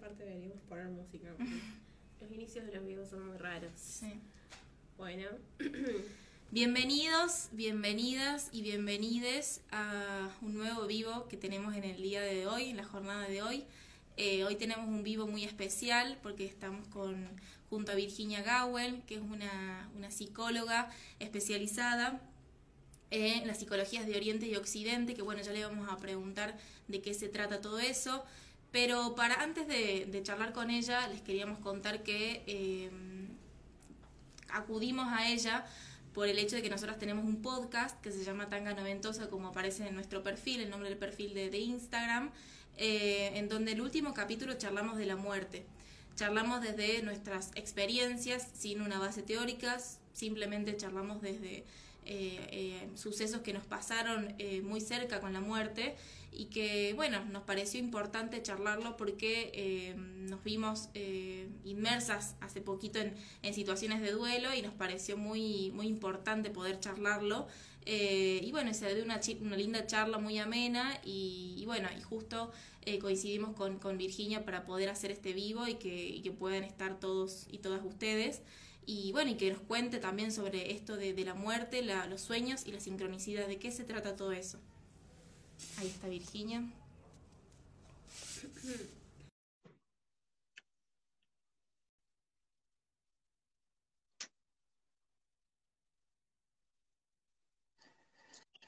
parte deberíamos poner música. Los inicios de los vivos son muy raros. Sí. Bueno. Bienvenidos, bienvenidas y bienvenides a un nuevo vivo que tenemos en el día de hoy, en la jornada de hoy. Eh, hoy tenemos un vivo muy especial porque estamos con, junto a Virginia Gowell, que es una, una psicóloga especializada en las psicologías de Oriente y Occidente, que bueno, ya le vamos a preguntar de qué se trata todo eso. Pero para antes de, charlar con ella, les queríamos contar que eh, acudimos a ella por el hecho de que nosotros tenemos un podcast que se llama Tanga Noventosa, como aparece en nuestro perfil, el nombre del perfil de, Instagram, eh, en donde el último capítulo charlamos de la muerte. Charlamos desde nuestras experiencias, sin una base teórica, simplemente charlamos desde eh, sucesos que nos pasaron muy cerca con la muerte y que, bueno, nos pareció importante charlarlo porque eh, nos vimos eh, inmersas hace poquito en, situaciones de duelo y nos pareció muy, muy importante poder charlarlo. Eh, y bueno, se dio una, una linda charla muy amena y, y bueno, y justo coincidimos con, con, Virginia para poder hacer este vivo y que, que puedan estar todos y todas ustedes y bueno, y que nos cuente también sobre esto de, de la muerte, la, los sueños y la sincronicidad, de qué se trata todo eso. Ahí está Virginia.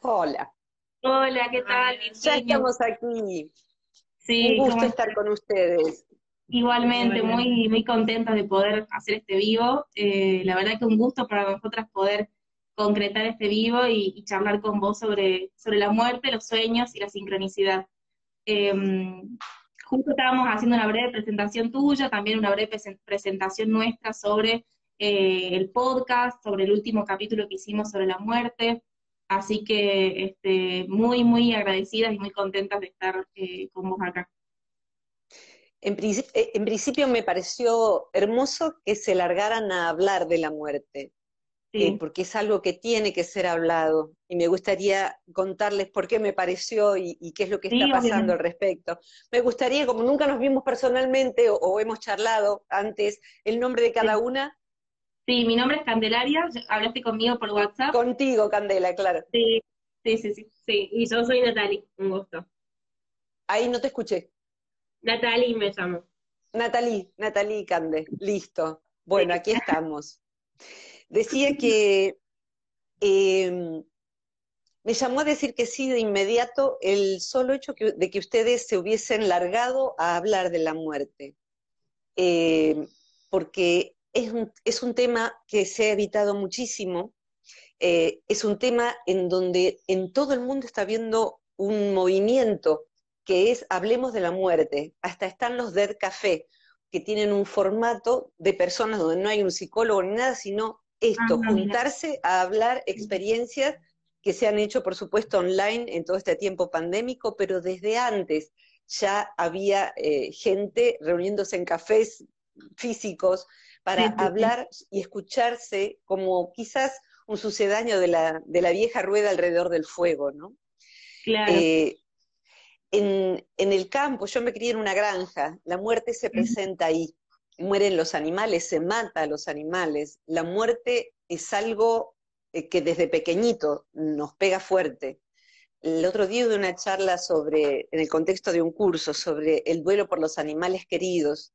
Hola. Hola, ¿qué tal, Virginia? Ya estamos aquí. Sí, Un gusto estar con ustedes. Igualmente, muy, muy contenta de poder hacer este vivo. Eh, la verdad que un gusto para nosotras poder concretar este vivo y, charlar con vos sobre, sobre la muerte, los sueños y la sincronicidad. Eh, justo estábamos haciendo una breve presentación tuya, también una breve presentación nuestra sobre eh, el podcast, sobre el último capítulo que hicimos sobre la muerte. Así que este, muy, muy agradecidas y muy contentas de estar eh, con vos acá. Eh, en principio me pareció hermoso que se largaran a hablar de la muerte, sí. eh, porque es algo que tiene que ser hablado, y me gustaría contarles por qué me pareció y, y qué es lo que está sí, pasando al respecto. Me gustaría, como nunca nos vimos personalmente o, o hemos charlado antes, el nombre de cada sí. una. Sí, mi nombre es Candelaria, hablaste conmigo por WhatsApp. Contigo, Candela, claro. Sí, sí, sí, sí, sí. y yo soy Natalie, un gusto. Ahí no te escuché. Natalie me llamo. Natalie, Natalie Cande, listo. Bueno, aquí estamos. Decía que eh, me llamó a decir que sí de inmediato el solo hecho que, de que ustedes se hubiesen largado a hablar de la muerte. Eh, porque es un, es un, tema que se ha evitado muchísimo, eh, es un tema en donde en todo el mundo está habiendo un movimiento que es Hablemos de la muerte. Hasta están los Dead Café, que tienen un formato de personas donde no hay un psicólogo ni nada, sino esto, ah, juntarse a hablar experiencias que se han hecho, por supuesto, online en todo este tiempo pandémico, pero desde antes ya había eh, gente reuniéndose en cafés físicos para sí, hablar sí. y escucharse como quizás un sucedáneo de la, de la vieja rueda alrededor del fuego, ¿no? Claro. Eh, en, en, el campo, yo me crié en una granja, la muerte se presenta ahí, mueren los animales, se mata a los animales, la muerte es algo eh, que desde pequeñito nos pega fuerte. El otro día de una charla sobre, en el contexto de un curso, sobre el duelo por los animales queridos.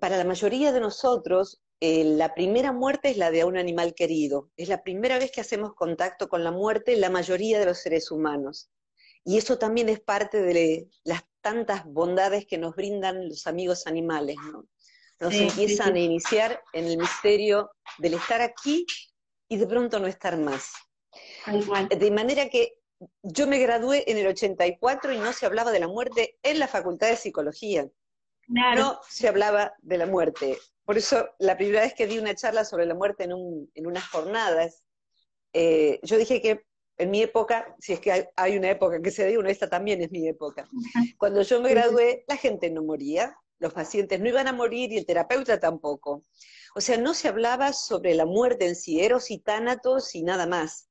Para la mayoría de nosotros, eh, la primera muerte es la de un animal querido. Es la primera vez que hacemos contacto con la muerte la mayoría de los seres humanos. Y eso también es parte de las tantas bondades que nos brindan los amigos animales, ¿no? Nos sí, empiezan sí, sí. a iniciar en el misterio del estar aquí y de pronto no estar más. De manera que yo me gradué en el 84 y no se hablaba de la muerte en la Facultad de Psicología. Claro. No se hablaba de la muerte. Por eso, la primera vez que di una charla sobre la muerte en, un, en unas jornadas, eh, yo dije que en mi época, si es que hay, hay una época que se dio, una, esta también es mi época. Cuando yo me gradué, la gente no moría, los pacientes no iban a morir y el terapeuta tampoco. O sea, no se hablaba sobre la muerte en sí, eros y tánatos y nada más.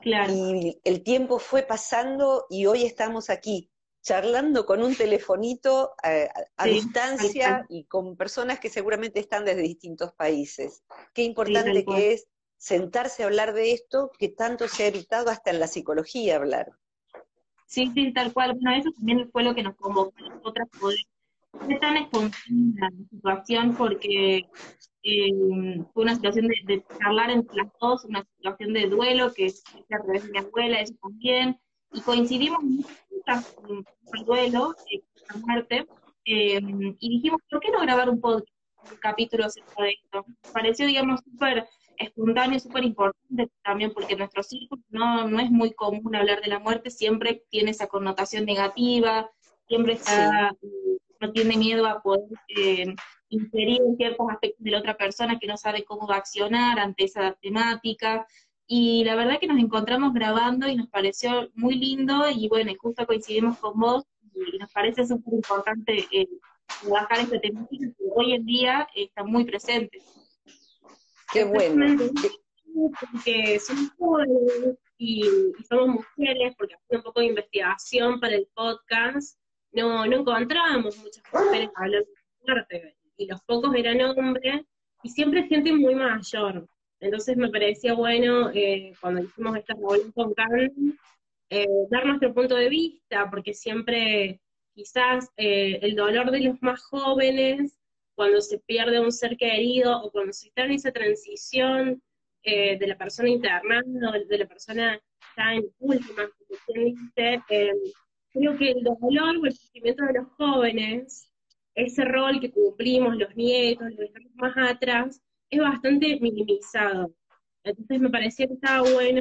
Claro. Y el tiempo fue pasando y hoy estamos aquí. charlando con un telefonito eh, a, distancia y con personas que seguramente están desde distintos países. Qué importante que es sentarse a hablar de esto que tanto se ha evitado hasta en la psicología hablar. Sí, sí, tal cual. Bueno, eso también fue lo que nos convocó a nosotras poder. Fue tan espontánea la situación porque eh, fue una situación de, charlar entre las dos, una situación de duelo que es a través de mi abuela, eso también, y coincidimos con el duelo, eh, la muerte, eh, y dijimos, ¿por qué no grabar un podcast, un capítulo acerca de esto? pareció, digamos, súper espontáneo, súper importante también porque en nuestro círculo no, no es muy común hablar de la muerte, siempre tiene esa connotación negativa, siempre está, no tiene miedo a poder eh, inferir en ciertos aspectos de la otra persona que no sabe cómo va a accionar ante esa temática. Y la verdad que nos encontramos grabando y nos pareció muy lindo y bueno, justo coincidimos con vos y nos parece súper importante eh, trabajar esta temática que hoy en día está muy presente. Qué bueno. Porque somos jóvenes y, somos mujeres, porque haciendo un poco de investigación para el podcast, no, no encontrábamos muchas mujeres hablando de muerte, y los pocos eran hombres, y siempre gente muy mayor. Entonces me parecía bueno, eh, cuando hicimos esta reunión con Carmen, eh, dar nuestro punto de vista, porque siempre quizás eh, el dolor de los más jóvenes cuando se pierde un ser querido o cuando se está en esa transición eh, de la persona internada de la persona ya en última, dice, eh, creo que el dolor o el sufrimiento de los jóvenes, ese rol que cumplimos los nietos, los estamos más atrás, es bastante minimizado. Entonces me parecía que estaba bueno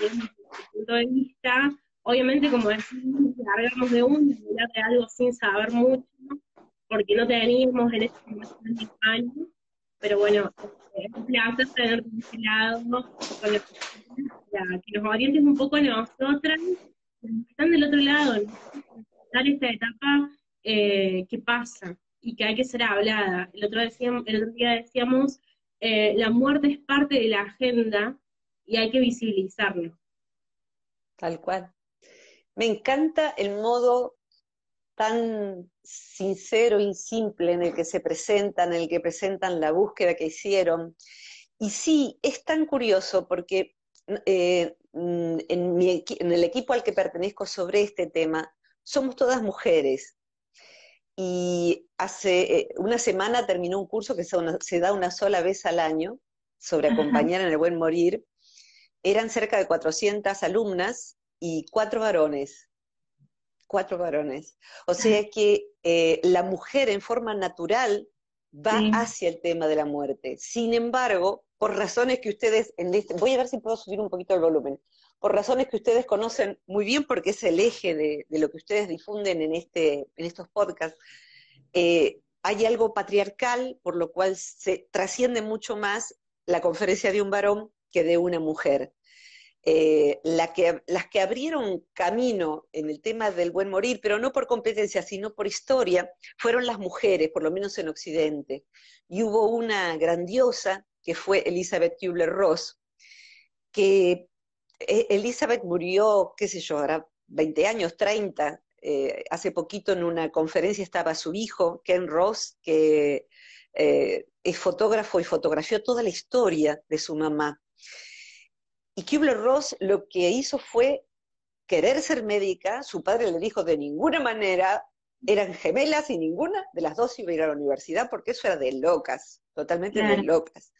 desde punto de vista, obviamente como decimos, largamos de uno, hablar de algo sin saber mucho, porque no teníamos en ese momento años, pero bueno, es un placer tener de ese lado, con los, que nos orientes un poco a nosotras, están del otro lado, dar esta etapa eh, que pasa y que hay que ser hablada. El otro, decíamos, el otro día decíamos, eh, la muerte es parte de la agenda y hay que visibilizarlo. Tal cual. Me encanta el modo tan sincero y simple en el que se presentan, en el que presentan la búsqueda que hicieron. Y sí, es tan curioso porque eh, mm, en, el equipo al que pertenezco sobre este tema, somos todas mujeres. Y hace eh, una semana terminó un curso que se, da una sola vez al año sobre acompañar en el buen morir. Eran cerca de 400 alumnas y cuatro varones cuatro varones. O sea que eh, la mujer en forma natural va hacia el tema de la muerte. Sin embargo, por razones que ustedes, en este, voy a ver si puedo subir un poquito el volumen, por razones que ustedes conocen muy bien porque es el eje de, lo que ustedes difunden en, este, en estos podcasts, eh, hay algo patriarcal, por lo cual se trasciende mucho más la conferencia de un varón que de una mujer. Eh, que, las que abrieron camino en el tema del buen morir, pero no por competencia, sino por historia, fueron las mujeres, por lo menos en Occidente. Y hubo una grandiosa, que fue Elizabeth Kubler-Ross, que eh, Elizabeth murió, qué sé yo, ahora 20 años, 30. Eh, hace poquito en una conferencia estaba su hijo, Ken Ross, que es fotógrafo y fotografió toda la historia de su mamá. Y Kubler-Ross lo que hizo fue querer ser médica, su padre le dijo de ninguna manera, eran gemelas y ninguna de las dos iba a ir a la universidad porque eso era de locas, totalmente de locas.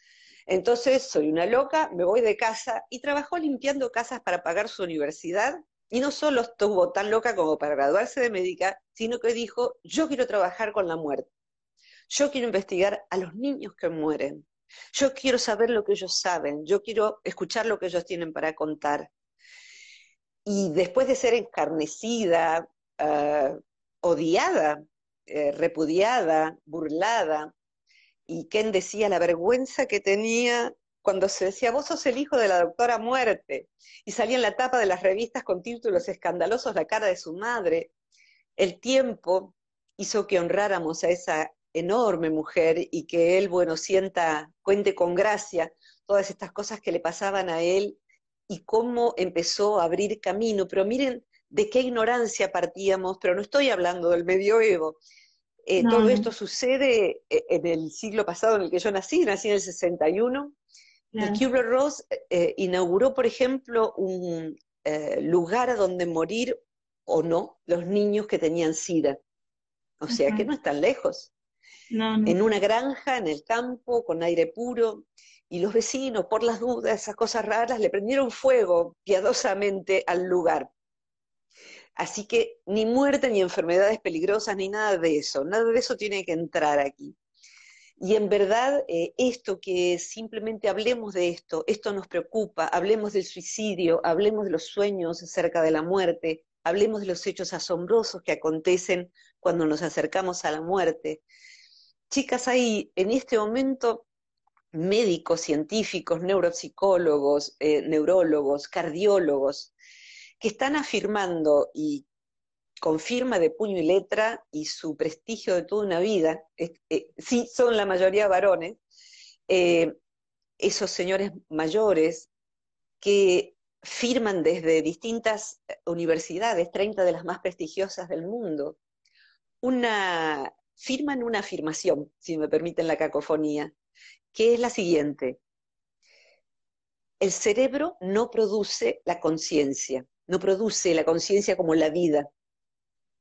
Entonces, soy una loca, me voy de casa y trabajó limpiando casas para pagar su universidad y no solo estuvo tan loca como para graduarse de médica, sino que dijo, yo quiero trabajar con la muerte, yo quiero investigar a los niños que mueren, yo quiero saber lo que ellos saben, yo quiero escuchar lo que ellos tienen para contar. Y después de ser encarnecida, ah, odiada, eh, repudiada, burlada, y Ken decía la vergüenza que tenía cuando se decía, vos sos el hijo de la doctora muerte, y salía en la tapa de las revistas con títulos escandalosos la cara de su madre, el tiempo hizo que honráramos a esa enorme mujer y que él, bueno, sienta, cuente con gracia todas estas cosas que le pasaban a él y cómo empezó a abrir camino. Pero miren de qué ignorancia partíamos, pero no estoy hablando del medioevo. Eh, No, todo esto sucede eh, en el siglo pasado en el que yo nací, nací en el 61, Claro. y Kubler-Ross eh, inauguró, por ejemplo, un eh, lugar donde morir o no los niños que tenían SIDA. O sea que no están lejos. En una granja, en el campo, con aire puro, y los vecinos, por las dudas, esas cosas raras, le prendieron fuego piadosamente al lugar. Así que ni muerte, ni enfermedades peligrosas, ni nada de eso. Nada de eso tiene que entrar aquí. Y en verdad, eh, esto que simplemente hablemos de esto, esto nos preocupa, hablemos del suicidio, hablemos de los sueños acerca de la muerte, hablemos de los hechos asombrosos que acontecen cuando nos acercamos a la muerte. Chicas, hay en este momento médicos, científicos, neuropsicólogos, eh, neurólogos, cardiólogos, que están afirmando y con firma de puño y letra y su prestigio de toda una vida, eh, sí son la mayoría varones, eh, esos señores mayores que firman desde distintas universidades, 30 de las más prestigiosas del mundo, una, firman una afirmación, si me permiten la cacofonía, que es la siguiente. El cerebro no produce la conciencia, no produce la conciencia como la vida.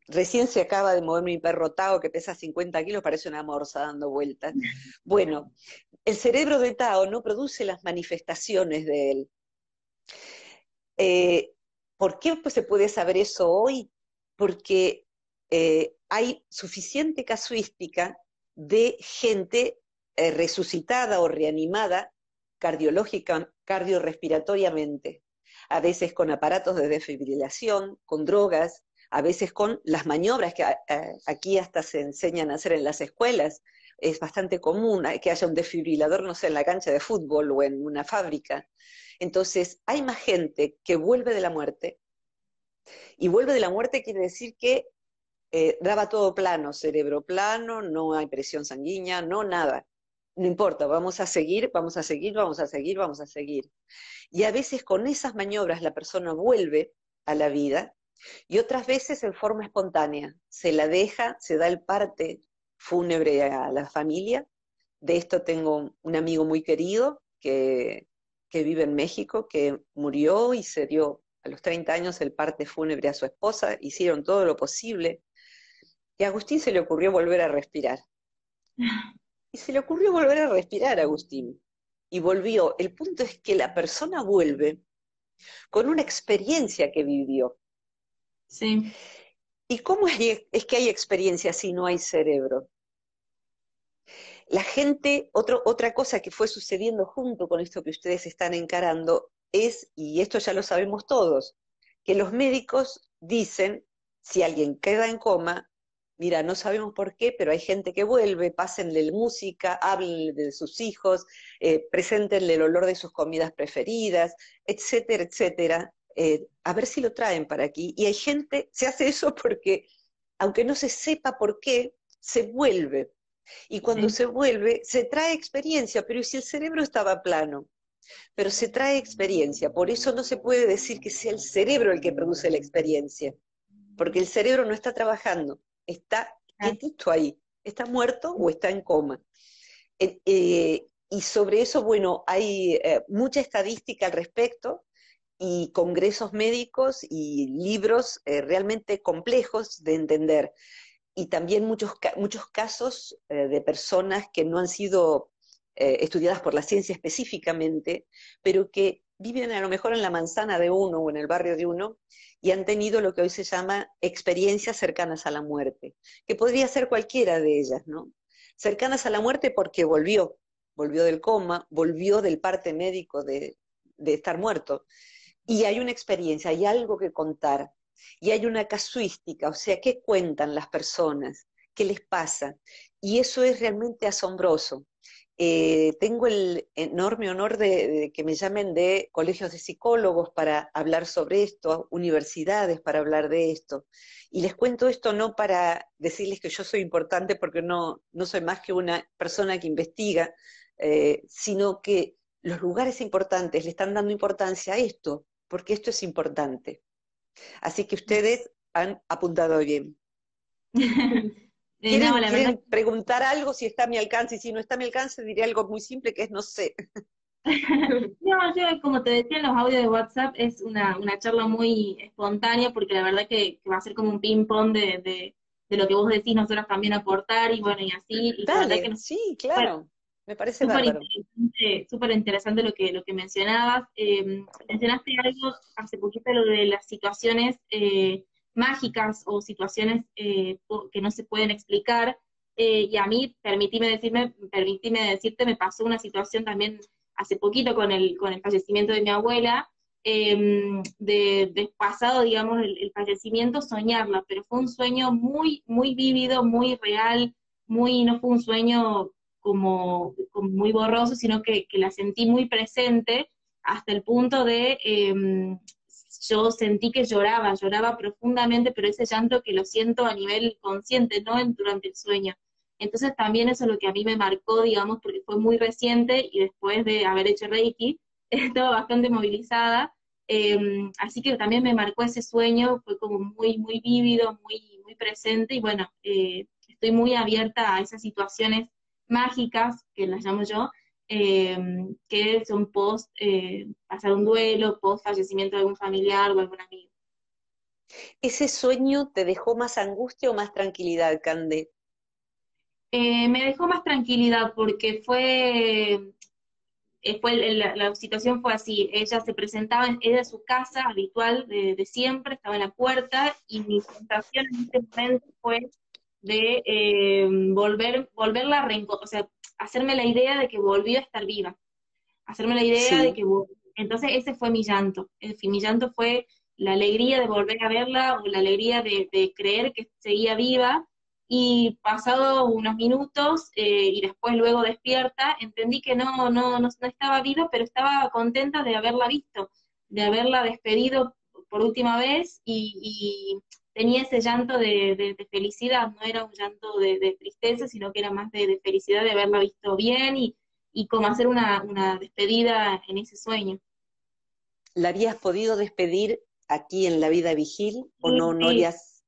Recién se acaba de mover mi perro Tao, que pesa 50 kilos, parece una morsa dando vueltas. Bueno, el cerebro de Tao no produce las manifestaciones de él. Eh, ¿Por qué pues, se puede saber eso hoy? Porque eh, hay suficiente casuística de gente eh, resucitada o reanimada cardiológica, cardiorrespiratoriamente, a veces con aparatos de desfibrilación, con drogas, a veces con las maniobras que eh, aquí hasta se enseñan a hacer en las escuelas. Es bastante común que haya un desfibrilador, no sé, en la cancha de fútbol o en una fábrica. Entonces, hay más gente que vuelve de la muerte. Y vuelve de la muerte quiere decir que eh, daba todo plano, cerebro plano, no hay presión sanguínea, no nada. No importa, vamos a seguir, vamos a seguir, vamos a seguir, vamos a seguir. Y a veces con esas maniobras la persona vuelve a la vida y otras veces en forma espontánea. Se la deja, se da el parte fúnebre a la familia. De esto tengo un amigo muy querido que, que vive en México, que murió y se dio a los 30 años el parte fúnebre a su esposa. Hicieron todo lo posible. Y a Agustín se le ocurrió volver a respirar. Y se le ocurrió volver a respirar a Agustín. Y volvió. El punto es que la persona vuelve con una experiencia que vivió. Sí. ¿Y cómo es, es que hay experiencia si no hay cerebro? La gente, otro, otra cosa que fue sucediendo junto con esto que ustedes están encarando es, y esto ya lo sabemos todos, que los médicos dicen, si alguien queda en coma, mira, no sabemos por qué, pero hay gente que vuelve, pásenle música, háblenle de sus hijos, eh, preséntenle el olor de sus comidas preferidas, etcétera, etcétera, eh, a ver si lo traen para aquí. Y hay gente, se hace eso porque, aunque no se sepa por qué, se vuelve. Y cuando Sí. se vuelve, se trae experiencia, pero ¿y si el cerebro estaba plano? Pero se trae experiencia, por eso no se puede decir que sea el cerebro el que produce la experiencia, porque el cerebro no está trabajando, está quietito ahí, está muerto o está en coma. Eh, eh, y sobre eso, bueno, hay eh, mucha estadística al respecto y congresos médicos y libros eh, realmente complejos de entender. Y también muchos, muchos casos eh, de personas que no han sido eh, estudiadas por la ciencia específicamente, pero que viven a lo mejor en la manzana de uno o en el barrio de uno y han tenido lo que hoy se llama experiencias cercanas a la muerte, que podría ser cualquiera de ellas, ¿no? Cercanas a la muerte porque volvió, volvió del coma, volvió del parte médico de, de estar muerto. Y hay una experiencia, hay algo que contar, y hay una casuística, o sea, ¿qué cuentan las personas? ¿Qué les pasa? Y eso es realmente asombroso. Eh, tengo el enorme honor de, de, que me llamen de colegios de psicólogos para hablar sobre esto, universidades para hablar de esto. Y les cuento esto no para decirles que yo soy importante porque no, no soy más que una persona que investiga, eh, sino que los lugares importantes le están dando importancia a esto, porque esto es importante. Así que ustedes han apuntado bien. ¿Quieren, no, la quieren verdad preguntar algo si está a mi alcance? Y si no está a mi alcance, diré algo muy simple que es no sé. No, yo como te decía en los audios de WhatsApp, es una, una charla muy espontánea porque la verdad que, que va a ser como un ping-pong de, de, de lo que vos decís, nosotros también aportar y bueno, y así. Y la verdad Dale, que nos- sí, claro. Me parece súper interesante, súper interesante lo que, lo que mencionabas. Eh, mencionaste algo hace poquito, lo de las situaciones eh, mágicas o situaciones eh, que no se pueden explicar. Eh, y a mí, permitime decirme, permitime decirte, me pasó una situación también hace poquito con el, con el fallecimiento de mi abuela, eh, de, pasado, digamos, el, fallecimiento, soñarla, pero fue un sueño muy, muy vívido, muy real, muy, no fue un sueño como, muy borroso, sino que, la sentí muy presente hasta el punto de, eh, yo sentí que lloraba, lloraba profundamente, pero ese llanto que lo siento a nivel consciente, no durante el sueño. Entonces también eso es lo que a mí me marcó, digamos, porque fue muy reciente y después de haber hecho Reiki, estaba bastante movilizada, eh, así que también me marcó ese sueño, fue como muy, muy vívido, muy, muy presente y bueno, eh, estoy muy abierta a esas situaciones mágicas, que las llamo yo, eh, que son post eh, pasar un duelo, post fallecimiento de algún familiar o algún amigo. ¿Ese sueño te dejó más angustia o más tranquilidad, Cande? Eh, me dejó más tranquilidad porque fue, eh, fue la, la situación fue así, ella se presentaba, en- era su casa habitual de, de siempre, estaba en la puerta y mi sensación en ese momento fue de eh, volver, volverla a reenco- o sea, hacerme la idea de que volvió a estar viva, hacerme la idea Sí. de que, entonces ese fue mi llanto, En fin, mi llanto fue la alegría de volver a verla o la alegría de, de creer que seguía viva. Y pasado unos minutos eh, y después luego despierta, entendí que no, no, no, no estaba viva, pero estaba contenta de haberla visto, de haberla despedido por última vez y, y tenía ese llanto de, de- de felicidad, no era un llanto de, de tristeza, sino que era más de, felicidad de haberla visto bien y, y como hacer una, una despedida en ese sueño. ¿La habías podido despedir aquí en la vida vigil o Sí, no, no sí. habías?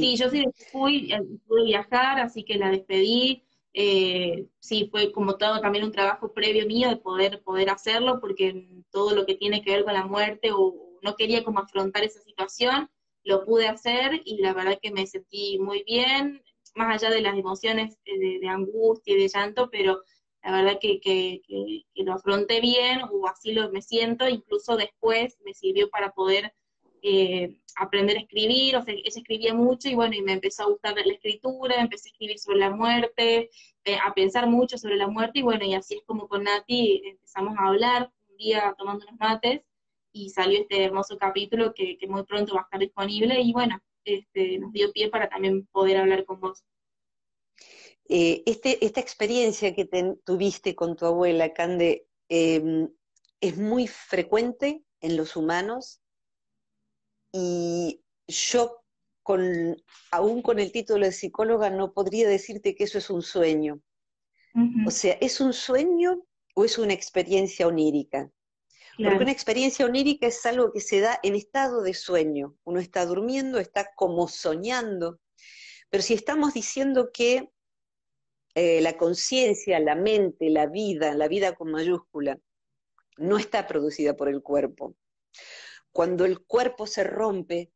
Sí, yo sí fui, eh, pude viajar, así que la despedí. Eh, sí, fue como todo también un trabajo previo mío de poder, poder hacerlo, porque todo lo que tiene que ver con la muerte o no quería como afrontar esa situación, lo pude hacer y la verdad que me sentí muy bien, más allá de las emociones eh, de, de angustia y de llanto, pero la verdad que, que, que, lo afronté bien o así lo me siento, incluso después me sirvió para poder eh, aprender a escribir, o sea, ella escribía mucho y bueno, y me empezó a gustar la escritura, empecé a escribir sobre la muerte, eh, a pensar mucho sobre la muerte y bueno, y así es como con Nati empezamos a hablar un día tomando unos mates y salió este hermoso capítulo que, que muy pronto va a estar disponible y bueno, este, nos dio pie para también poder hablar con vos. Eh, este, esta experiencia que tuviste con tu abuela, Cande, eh, es muy frecuente en los humanos y yo, con, aún con el título de psicóloga, no podría decirte que eso es un sueño. O sea, ¿es un sueño o es una experiencia onírica? Claro. Porque una experiencia onírica es algo que se da en estado de sueño. Uno está durmiendo, está como soñando. Pero si estamos diciendo que eh, la conciencia, la mente, la vida, la vida con mayúscula, no está producida por el cuerpo. Cuando el cuerpo se rompe,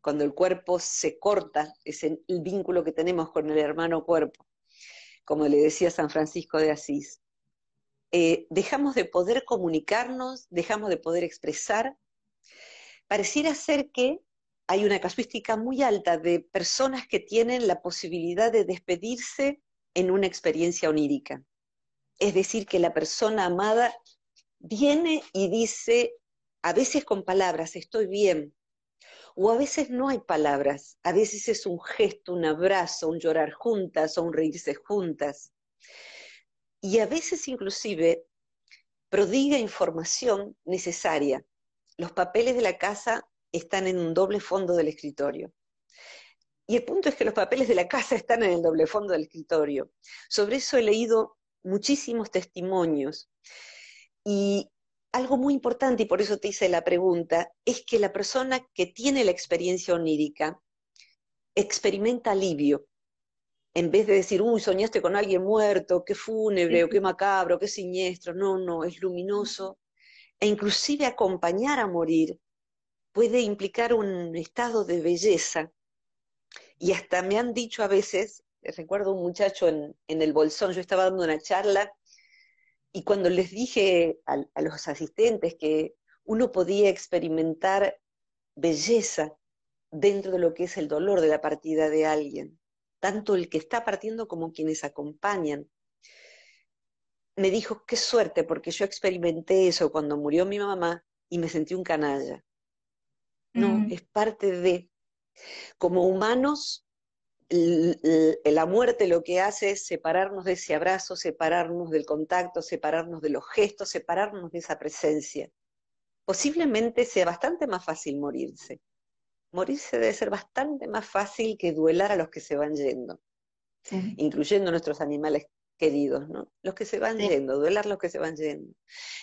cuando el cuerpo se corta, es el vínculo que tenemos con el hermano cuerpo, como le decía San Francisco de Asís, eh, dejamos de poder comunicarnos, dejamos de poder expresar. Pareciera ser que hay una casuística muy alta de personas que tienen la posibilidad de despedirse en una experiencia onírica. Es decir, que la persona amada viene y dice, a veces con palabras, estoy bien, o a veces no hay palabras, a veces es un gesto, un abrazo, un llorar juntas o un reírse juntas. Y a veces inclusive prodiga información necesaria. Los papeles de la casa están en un doble fondo del escritorio. Y el punto es que los papeles de la casa están en el doble fondo del escritorio. Sobre eso he leído muchísimos testimonios. Y algo muy importante, y por eso te hice la pregunta, es que la persona que tiene la experiencia onírica experimenta alivio. En vez de decir, uy, soñaste con alguien muerto, qué fúnebre, o qué macabro, qué siniestro. No, no, es luminoso. E inclusive acompañar a morir puede implicar un estado de belleza. Y hasta me han dicho a veces, recuerdo un muchacho en, en el Bolsón, yo estaba dando una charla y cuando les dije a, los asistentes que uno podía experimentar belleza dentro de lo que es el dolor de la partida de alguien, tanto el que está partiendo como quienes acompañan, me dijo, qué suerte, porque yo experimenté eso cuando murió mi mamá y me sentí un canalla. No, es parte de, como humanos, la muerte lo que hace es separarnos de ese abrazo, separarnos del contacto, separarnos de los gestos, separarnos de esa presencia. Posiblemente sea bastante más fácil morirse. Morirse debe ser bastante más fácil que duelar a los que se van yendo, incluyendo nuestros animales queridos, ¿no? Los que se van yendo, duelar los que se van yendo.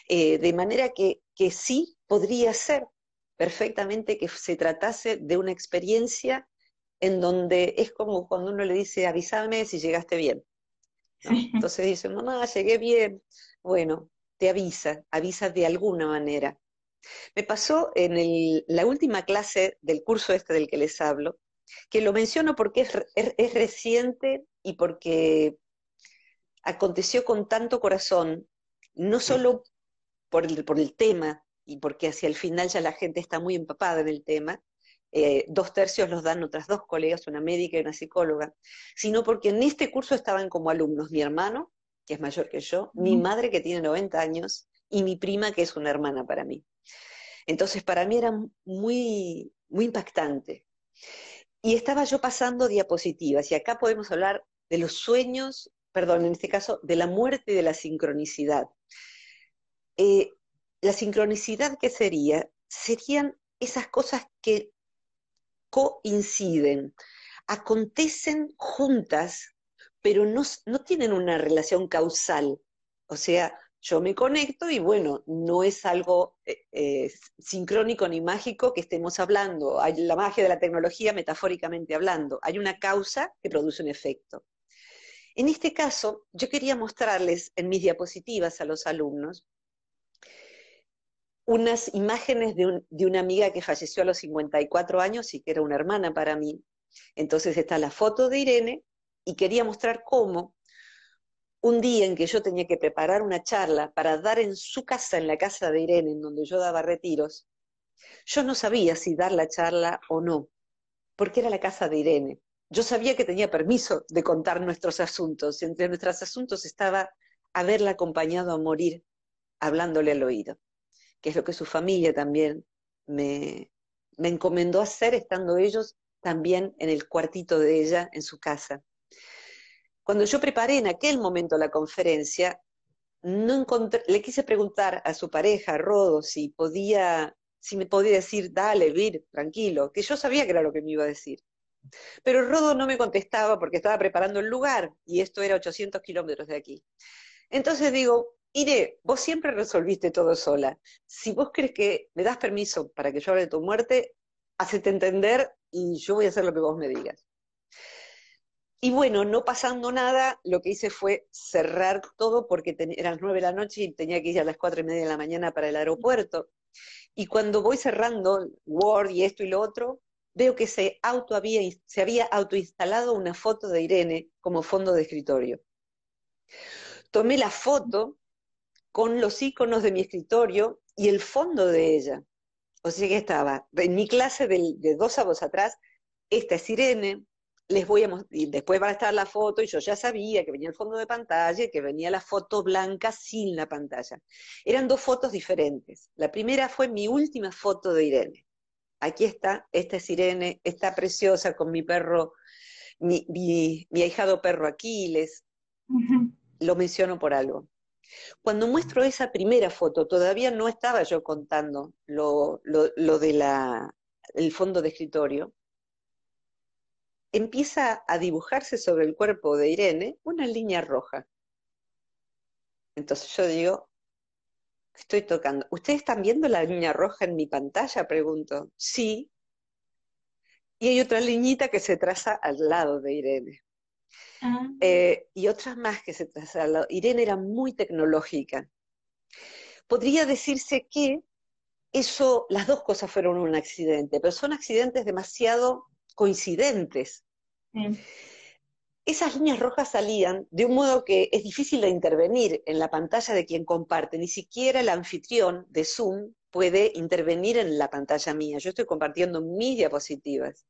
Eh, de manera que, que sí podría ser perfectamente que se tratase de una experiencia en donde es como cuando uno le dice, avísame si llegaste bien. Entonces dice, mamá, llegué bien. Bueno, te avisa, avisa de alguna manera. Me pasó en la última clase del curso este del que les hablo, que lo menciono porque es, reciente y porque aconteció con tanto corazón, no solo por el, por el tema y porque hacia el final ya la gente está muy empapada en el tema, eh, dos tercios los dan otras dos colegas, una médica y una psicóloga, sino porque en este curso estaban como alumnos mi hermano, que es mayor que yo, mi madre que tiene 90 años y mi prima que es una hermana para mí. Entonces para mí era muy, muy impactante. Y estaba yo pasando diapositivas y acá podemos hablar de los sueños, perdón, en este caso, de la muerte y de la sincronicidad. Eh, la sincronicidad, ¿qué sería? Serían esas cosas que coinciden, acontecen juntas, pero no, tienen una relación causal. O sea, yo me conecto y bueno, no es algo eh, eh, sincrónico ni mágico que estemos hablando. Hay la magia de la tecnología metafóricamente hablando. Hay una causa que produce un efecto. En este caso, yo quería mostrarles en mis diapositivas a los alumnos unas imágenes de, una amiga que falleció a los 54 años y que era una hermana para mí. Entonces está la foto de Irene y quería mostrar cómo un día en que yo tenía que preparar una charla para dar en su casa, en la casa de Irene, en donde yo daba retiros, yo no sabía si dar la charla o no, porque era la casa de Irene. Yo sabía que tenía permiso de contar nuestros asuntos, y entre nuestros asuntos estaba haberla acompañado a morir hablándole al oído que es lo que su familia también me, me encomendó hacer, estando ellos también en el cuartito de ella, en su casa. Cuando yo preparé en aquel momento la conferencia, no le quise preguntar a su pareja, a Rodo, si podía, si me podía decir, dale, Vir, tranquilo, que yo sabía que era lo que me iba a decir. Pero Rodo no me contestaba porque estaba preparando el lugar y esto era 800 kilómetros de aquí. Entonces digo, Ire, vos siempre resolviste todo sola. Si vos crees que me das permiso para que yo hable de tu muerte, hacete entender y yo voy a hacer lo que vos me digas. Y bueno, no pasando nada, lo que hice fue cerrar todo porque eran las nueve de la noche y tenía que ir a las cuatro y media de la mañana para el aeropuerto. Y cuando voy cerrando Word y esto y lo otro, veo que se, había, se había autoinstalado una foto de Irene como fondo de escritorio. Tomé la foto con los iconos de mi escritorio y el fondo de ella. O sea que estaba en mi clase de, dos sábados atrás, esta es Irene, les voy a y después va a estar la foto y yo ya sabía que venía el fondo de pantalla y que venía la foto blanca sin la pantalla. Eran dos fotos diferentes. La primera fue mi última foto de Irene. Aquí está, esta es Irene, está preciosa con mi perro, mi, mi, ahijado perro Aquiles. Lo menciono por algo. Cuando muestro esa primera foto, todavía no estaba yo contando lo, lo, de la, el fondo de escritorio, empieza a dibujarse sobre el cuerpo de Irene una línea roja. Entonces yo digo, Estoy tocando. ¿Ustedes están viendo la línea roja en mi pantalla? Pregunto. Sí. Y hay otra liñita que se traza al lado de Irene. Ah. Eh, y otras más que se trazan al lado. Irene era muy tecnológica. Podría decirse que eso, las dos cosas fueron un accidente, pero son accidentes demasiado coincidentes. Esas líneas rojas salían de un modo que es difícil de intervenir en la pantalla de quien comparte, ni siquiera el anfitrión de Zoom puede intervenir en la pantalla mía. Yo estoy compartiendo mis diapositivas.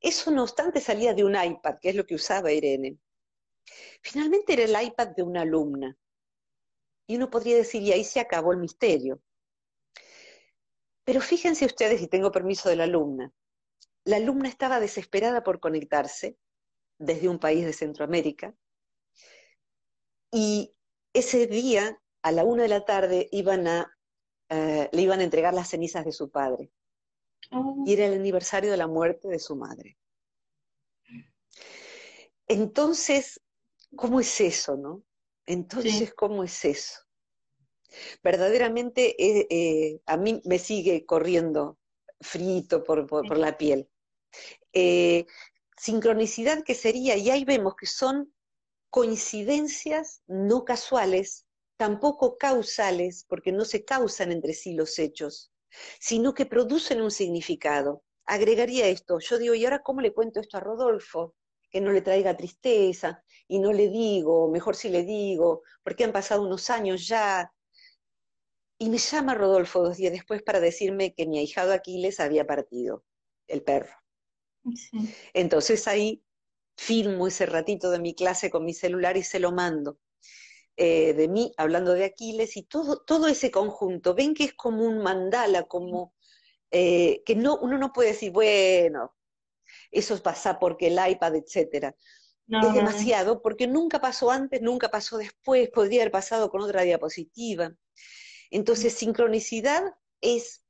Eso no obstante salía de un iPad, que es lo que usaba Irene. Finalmente era el iPad de una alumna. Y uno podría decir, y ahí se acabó el misterio. Pero fíjense ustedes, y tengo permiso de la alumna, la alumna estaba desesperada por conectarse desde un país de Centroamérica, y ese día, a la una de la tarde, iban a, eh, le iban a entregar las cenizas de su padre, Oh, y era el aniversario de la muerte de su madre. Entonces, ¿cómo es eso, no? Entonces, Sí. ¿cómo es eso? Verdaderamente eh, eh, a mí me sigue corriendo frito por, por- por la piel. Eh, sincronicidad que sería, y ahí vemos que son coincidencias no casuales, tampoco causales, porque no se causan entre sí los hechos, sino que producen un significado. Agregaría esto, yo digo, ¿y ahora cómo le cuento esto a Rodolfo? Que no le traiga tristeza, y no le digo, mejor si le digo, porque han pasado unos años ya. Y me llama Rodolfo dos días después para decirme que mi ahijado Aquiles había partido, el perro. Sí. Entonces ahí filmo ese ratito de mi clase con mi celular y se lo mando. Eh, de mí, hablando de Aquiles, y todo, todo ese conjunto, ven que es como un mandala, como eh, que no, uno no puede decir, bueno, eso pasa porque el iPad, etcétera. No, es demasiado, porque nunca pasó antes, nunca pasó después, podría haber pasado con otra diapositiva. Entonces, sincronicidad es,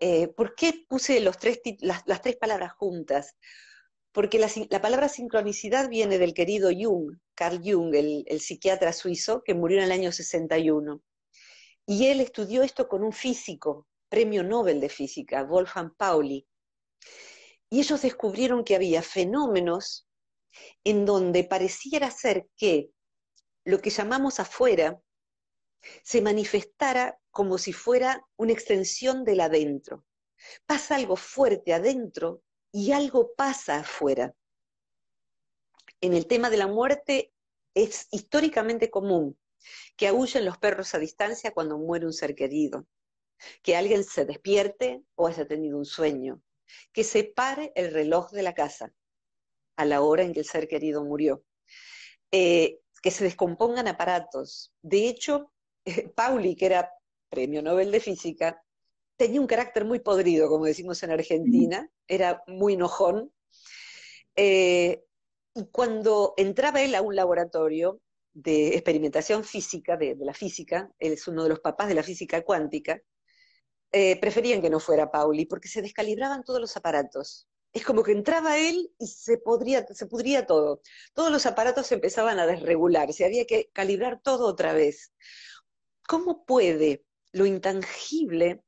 eh, ¿por qué puse las, tres palabras juntas? Porque la palabra sincronicidad viene del querido Jung, Carl Jung, el, el psiquiatra suizo que murió en el año 61. Y él estudió esto con un físico, premio Nobel de física, Wolfgang Pauli. Y ellos descubrieron que había fenómenos en donde pareciera ser que lo que llamamos afuera se manifestara como si fuera una extensión del adentro. Pasa algo fuerte adentro y algo pasa afuera. En el tema de la muerte es históricamente común que aúllen los perros a distancia cuando muere un ser querido, que alguien se despierte o haya tenido un sueño, que se pare el reloj de la casa a la hora en que el ser querido murió, eh, que se descompongan aparatos. De hecho, Pauli, que era premio Nobel de Física, tenía un carácter muy podrido, como decimos en Argentina, era muy enojón. Eh, y cuando entraba él a un laboratorio de experimentación física, de, de la física, él es uno de los papás de la física cuántica, eh, preferían que no fuera Pauli, porque se descalibraban todos los aparatos. Es como que entraba él y se, podría, se pudría todo. Todos los aparatos se empezaban a desregularse, había que calibrar todo otra vez. ¿Cómo puede lo intangible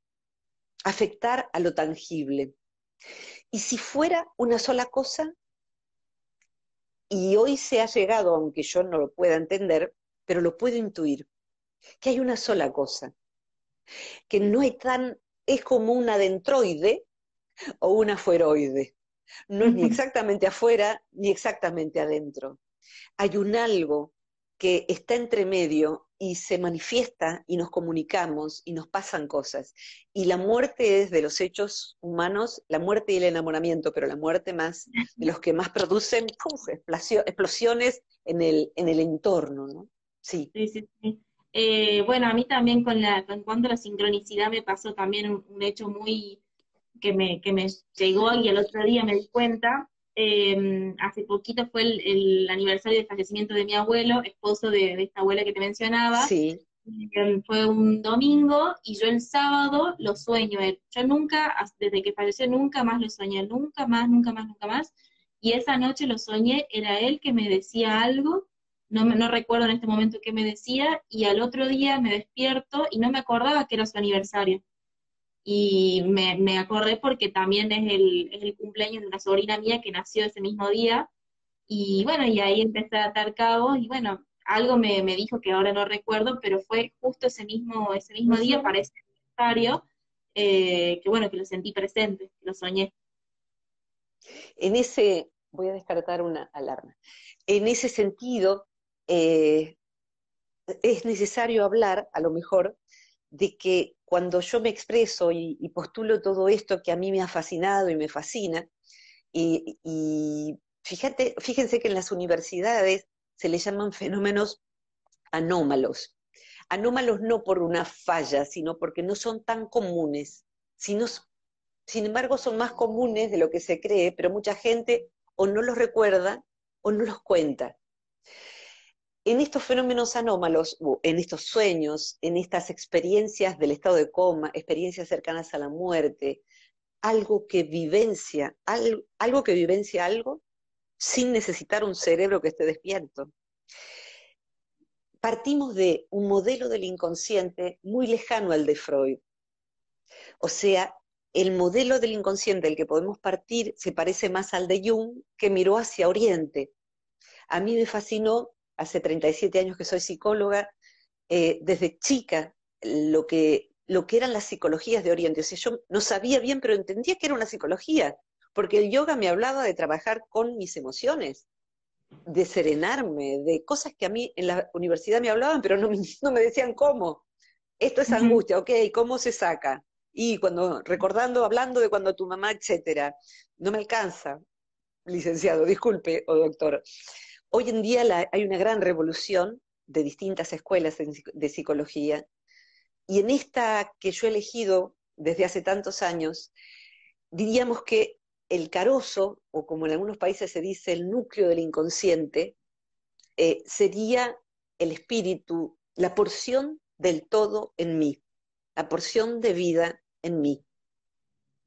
afectar a lo tangible? Y si fuera una sola cosa, y hoy se ha llegado, aunque yo no lo pueda entender, pero lo puedo intuir, que hay una sola cosa, que no es tan, es como un adentroide o un afueroide. No es ni exactamente afuera ni exactamente adentro. Hay un algo que está entre medio y se manifiesta y nos comunicamos y nos pasan cosas. Y la muerte es de los hechos humanos, la muerte y el enamoramiento, pero la muerte más de los que más producen explosiones en el, en el entorno, ¿no? Sí. Eh, bueno, a mí también con la, con cuanto a la sincronicidad me pasó también un, un hecho muy que me, que me llegó y el otro día me di cuenta. Eh, hace poquito fue el, el aniversario del fallecimiento de mi abuelo, esposo de, de esta abuela que te mencionaba. Sí, Eh, fue un domingo y yo el sábado lo sueño. Yo nunca, desde que falleció, nunca más lo soñé, nunca más, nunca más, nunca más. Y esa noche lo soñé, era él que me decía algo, no, no recuerdo en este momento qué me decía, y al otro día me despierto y no me acordaba que era su aniversario. Y me, me acordé porque también es el, es el cumpleaños de una sobrina mía que nació ese mismo día, y bueno, y ahí empecé a atar cabos, y bueno, algo me, me dijo que ahora no recuerdo, pero fue justo ese mismo, ese mismo día para ese aniversario, eh, que bueno, que lo sentí presente, que lo soñé. En ese, voy a descartar una alarma, en ese sentido, eh, es necesario hablar, a lo mejor, de que cuando yo me expreso y, postulo todo esto que a mí me ha fascinado y me fascina, y, y fíjate, fíjense que en las universidades se le llaman fenómenos anómalos. Anómalos no por una falla, sino porque no son tan comunes, sino, sin embargo son más comunes de lo que se cree, pero mucha gente o no los recuerda o no los cuenta. En estos fenómenos anómalos, en estos sueños, en estas experiencias del estado de coma, experiencias cercanas a la muerte, algo que vivencia, algo, algo que vivencia algo, sin necesitar un cerebro que esté despierto. Partimos de un modelo del inconsciente muy lejano al de Freud. O sea, el modelo del inconsciente del que podemos partir se parece más al de Jung, que miró hacia Oriente. A mí me fascinó, hace 37 años que soy psicóloga, eh, desde chica, lo que, lo que eran las psicologías de Oriente. O sea, yo no sabía bien, pero entendía que era una psicología porque el yoga me hablaba de trabajar con mis emociones, de serenarme, de cosas que a mí en la universidad me hablaban, pero no, no me decían cómo. Esto es angustia, ok, ¿cómo se saca? Y cuando, recordando, hablando de cuando tu mamá, etcétera, no me alcanza, licenciado, disculpe, o doctor. Hoy en día hay una gran revolución de distintas escuelas de psicología, y en esta que yo he elegido desde hace tantos años, diríamos que el carozo, o como en algunos países se dice, el núcleo del inconsciente, eh, sería el espíritu, la porción del todo en mí, la porción de vida en mí.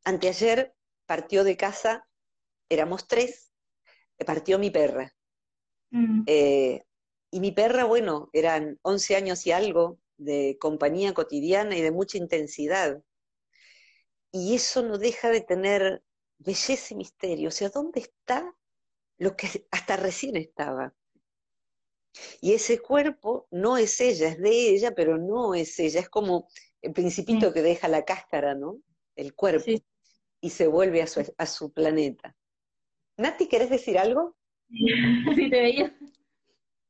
Anteayer partió de casa, éramos tres, partió mi perra. Mm. Eh, y mi perra, bueno, eran 11 años y algo de compañía cotidiana y de mucha intensidad. Y eso no deja de tener belleza y misterio. O sea, ¿dónde está lo que hasta recién estaba? Y ese cuerpo no es ella, es de ella, pero no es ella. Es como el principito que deja la cáscara, ¿no? El cuerpo. Y se vuelve a su, a su planeta. Nati, ¿querés decir algo? Sí, te veía.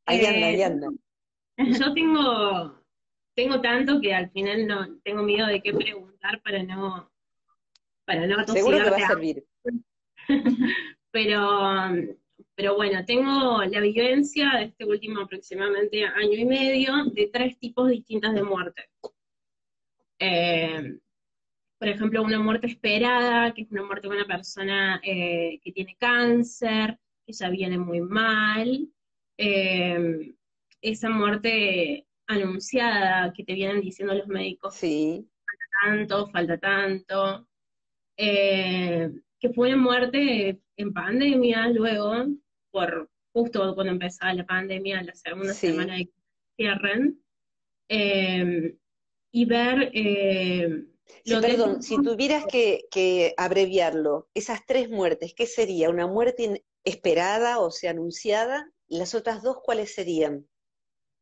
Ahí anda, ahí eh, anda. Yo tengo, tengo tanto que al final no tengo miedo de qué preguntar para no para no Seguro que va a servir. pero, pero bueno, tengo la vivencia de este último aproximadamente año y medio de tres tipos distintos de muerte. Eh, por ejemplo, una muerte esperada, que es una muerte de una persona eh, que tiene cáncer, ya viene muy mal. Eh, esa muerte anunciada que te vienen diciendo los médicos. Sí. Falta tanto, falta tanto. Eh, que fue una muerte en pandemia luego, por justo cuando empezaba la pandemia, la segunda semana de que cierren, eh, y ver... Perdón, si tuvieras que, que, abreviarlo, esas tres muertes, ¿qué sería? ¿Una muerte esperada, o sea, anunciada? ¿Las otras dos cuáles serían?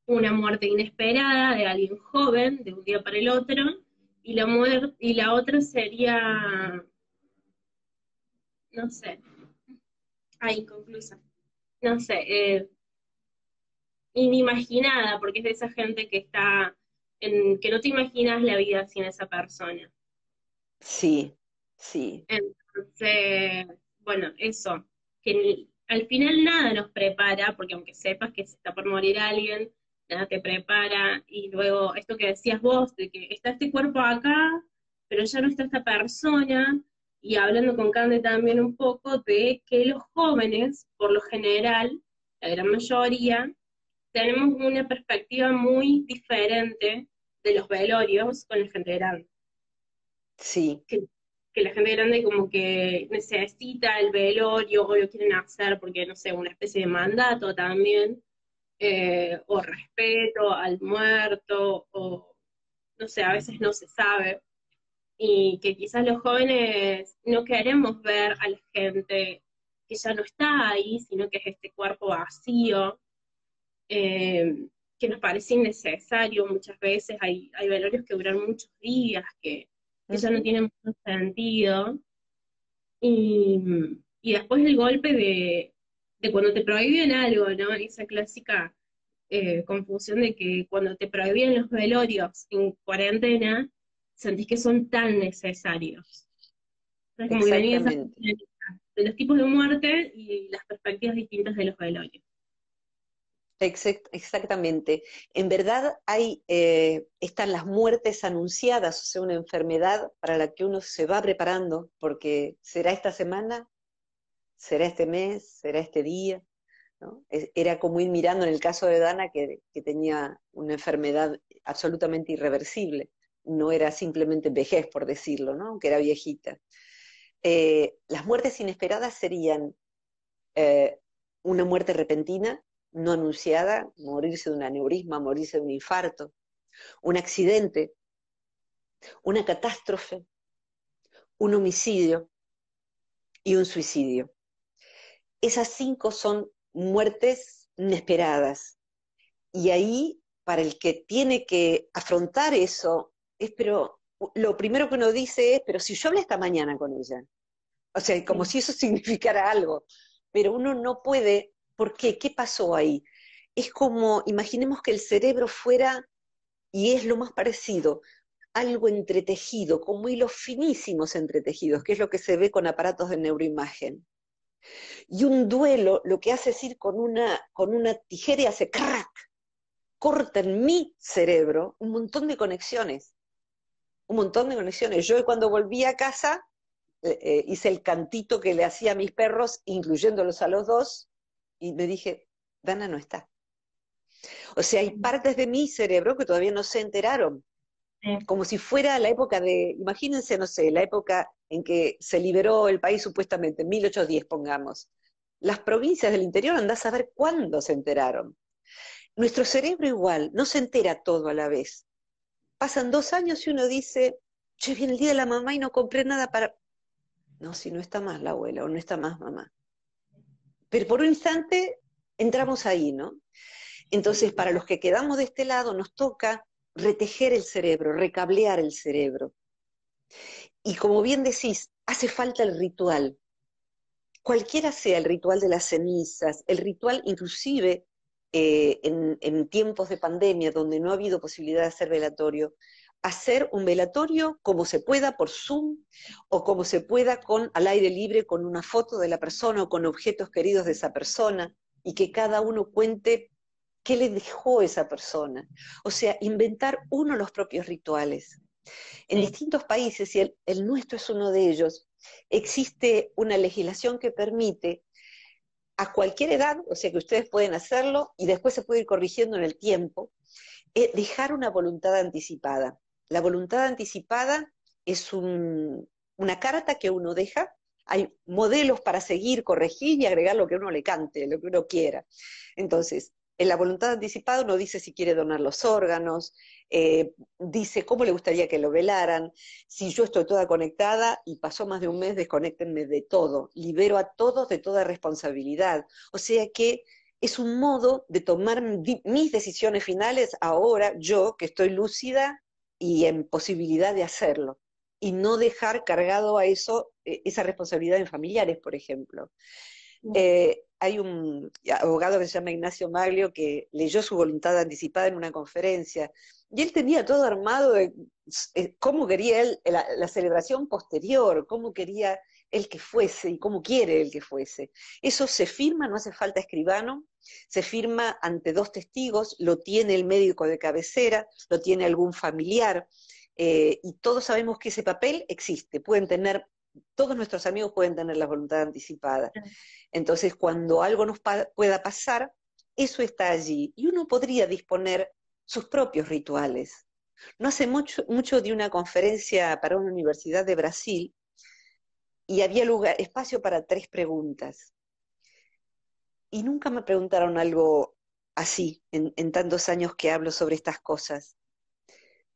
Una muerte inesperada de alguien joven, de un día para el otro, y la, muerte, y la otra sería, no sé, ah, inconclusa, no sé, eh, inimaginada, porque es de esa gente que está, en, que no te imaginas la vida sin esa persona. Sí, sí. Entonces, bueno, eso, que al final nada nos prepara, porque aunque sepas que se está por morir alguien, te prepara, y luego esto que decías vos, de que está este cuerpo acá, pero ya no está esta persona, y hablando con Cande también un poco de que los jóvenes, por lo general, la gran mayoría, tenemos una perspectiva muy diferente de los velorios con la gente grande. Sí. Que, que, la gente grande como que necesita el velorio o lo quieren hacer porque, no sé, una especie de mandato también, eh, o respeto al muerto, o no sé, a veces no se sabe. Y que quizás los jóvenes no queremos ver a la gente que ya no está ahí, sino que es este cuerpo vacío, eh, que nos parece innecesario muchas veces. Hay, hay velorios que duran muchos días, que, que ya no tienen mucho sentido. Y, y después el golpe de, de cuando te prohíben algo, ¿no? Esa clásica eh, confusión de que cuando te prohíben los velorios en cuarentena, sentís que son tan necesarios. como de los tipos de muerte y las perspectivas distintas de los velorios. Exactamente. En verdad hay, eh, están las muertes anunciadas, o sea, una enfermedad para la que uno se va preparando, porque será esta semana, será este mes, será este día. Era como ir mirando en el caso de Dana que, tenía una enfermedad absolutamente irreversible. No era simplemente vejez, por decirlo, aunque era viejita. Eh, las muertes inesperadas serían eh, una muerte repentina, no anunciada, morirse de un aneurisma, morirse de un infarto, un accidente, una catástrofe, un homicidio y un suicidio esas cinco son muertes inesperadas. Y ahí, para el que tiene que afrontar eso, es, pero lo primero que uno dice es, pero si yo hablé esta mañana con ella, o sea, como si eso significara algo, pero uno no puede, ¿por qué? ¿Qué pasó ahí? Es como, imaginemos que el cerebro fuera, y es lo más parecido, algo entretejido, como hilos finísimos entretejidos, que es lo que se ve con aparatos de neuroimagen. Y un duelo lo que hace es ir con una, con una tijera y hace crack, corta en mi cerebro un montón de conexiones, un montón de conexiones. Yo cuando volví a casa eh, eh, hice el cantito que le hacía a mis perros, incluyéndolos a los dos, y me dije, Dana no está. O sea, hay partes de mi cerebro que todavía no se enteraron. Como si fuera la época de, imagínense, no sé, la época en que se liberó el país supuestamente, 1810 pongamos. Las provincias del interior andás a saber cuándo se enteraron. Nuestro cerebro igual, no se entera todo a la vez. Pasan dos años y uno dice, che, viene el día de la mamá y no compré nada para... No, si no está más la abuela o no está más mamá. Pero por un instante entramos ahí, ¿no? Entonces, para los que quedamos de este lado, nos toca retejer el cerebro, recablear el cerebro. Y como bien decís, hace falta el ritual. Cualquiera sea el ritual de las cenizas, el ritual inclusive eh, en, tiempos de pandemia donde no ha habido posibilidad de hacer velatorio, hacer un velatorio como se pueda por Zoom o como se pueda con al aire libre con una foto de la persona o con objetos queridos de esa persona y que cada uno cuente qué le dejó esa persona. O sea, inventar uno los propios rituales. En distintos países, y el, nuestro es uno de ellos, existe una legislación que permite a cualquier edad, o sea que ustedes pueden hacerlo y después se puede ir corrigiendo en el tiempo, eh, dejar una voluntad anticipada. La voluntad anticipada es una carta que uno deja, hay modelos para seguir, corregir y agregar lo que uno le cante, lo que uno quiera. Entonces, en la voluntad anticipada uno dice si quiere donar los órganos, eh, dice cómo le gustaría que lo velaran, si yo estoy toda conectada y pasó más de un mes, desconectenme de todo, libero a todos de toda responsabilidad. O sea que es un modo de tomar mis decisiones finales ahora, yo que estoy lúcida y en posibilidad de hacerlo, y no dejar cargado a eso eh, esa responsabilidad en familiares, por ejemplo. Eh, hay un abogado que se llama Ignacio Maglio que leyó su voluntad anticipada en una conferencia y él tenía todo armado de eh, cómo quería él la, celebración posterior, cómo quería él que fuese y cómo quiere él que fuese. Eso se firma, no hace falta escribano, se firma ante dos testigos, lo tiene el médico de cabecera, lo tiene algún familiar, eh, y todos sabemos que ese papel existe. Pueden tener, todos nuestros amigos pueden tener la voluntad anticipada. Entonces, cuando algo nos pueda pasar, eso está allí. Y uno podría disponer sus propios rituales. No hace mucho, mucho de una conferencia para una universidad de Brasil y había lugar, espacio para tres preguntas. Y nunca me preguntaron algo así, en, tantos años que hablo sobre estas cosas.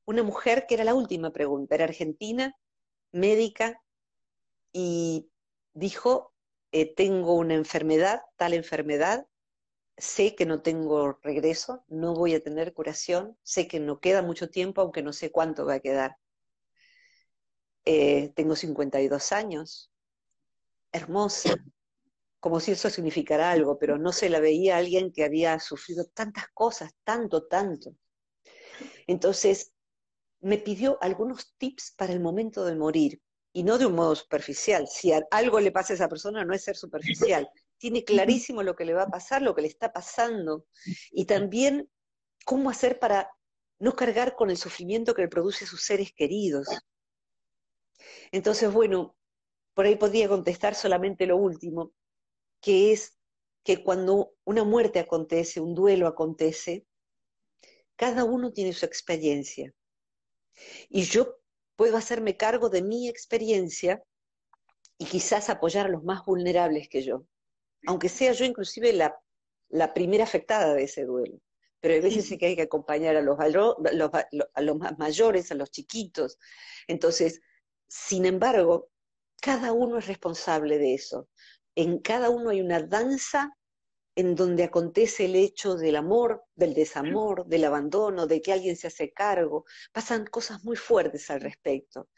Una mujer que era la última pregunta, era argentina, médica, y dijo, eh, tengo una enfermedad, tal enfermedad, sé que no tengo regreso, no voy a tener curación, sé que no queda mucho tiempo, aunque no sé cuánto va a quedar. Eh, tengo 52 años, hermosa, como si eso significara algo, pero no se la veía alguien que había sufrido tantas cosas, tanto, tanto. Entonces, me pidió algunos tips para el momento de morir, y no de un modo superficial. Si algo le pasa a esa persona, no es ser superficial. Tiene clarísimo lo que le va a pasar, lo que le está pasando, y también cómo hacer para no cargar con el sufrimiento que le produce a sus seres queridos. Entonces, bueno, por ahí podría contestar solamente lo último, que es que cuando una muerte acontece, un duelo acontece, cada uno tiene su experiencia. Y yo puedo hacerme cargo de mi experiencia y quizás apoyar a los más vulnerables que yo, aunque sea yo inclusive la, primera afectada de ese duelo. Pero hay veces que hay que acompañar a los, a los más mayores, a los chiquitos. Entonces, sin embargo, cada uno es responsable de eso. En cada uno hay una danza en donde acontece el hecho del amor, del desamor, del abandono, de que alguien se hace cargo. Pasan cosas muy fuertes al respecto,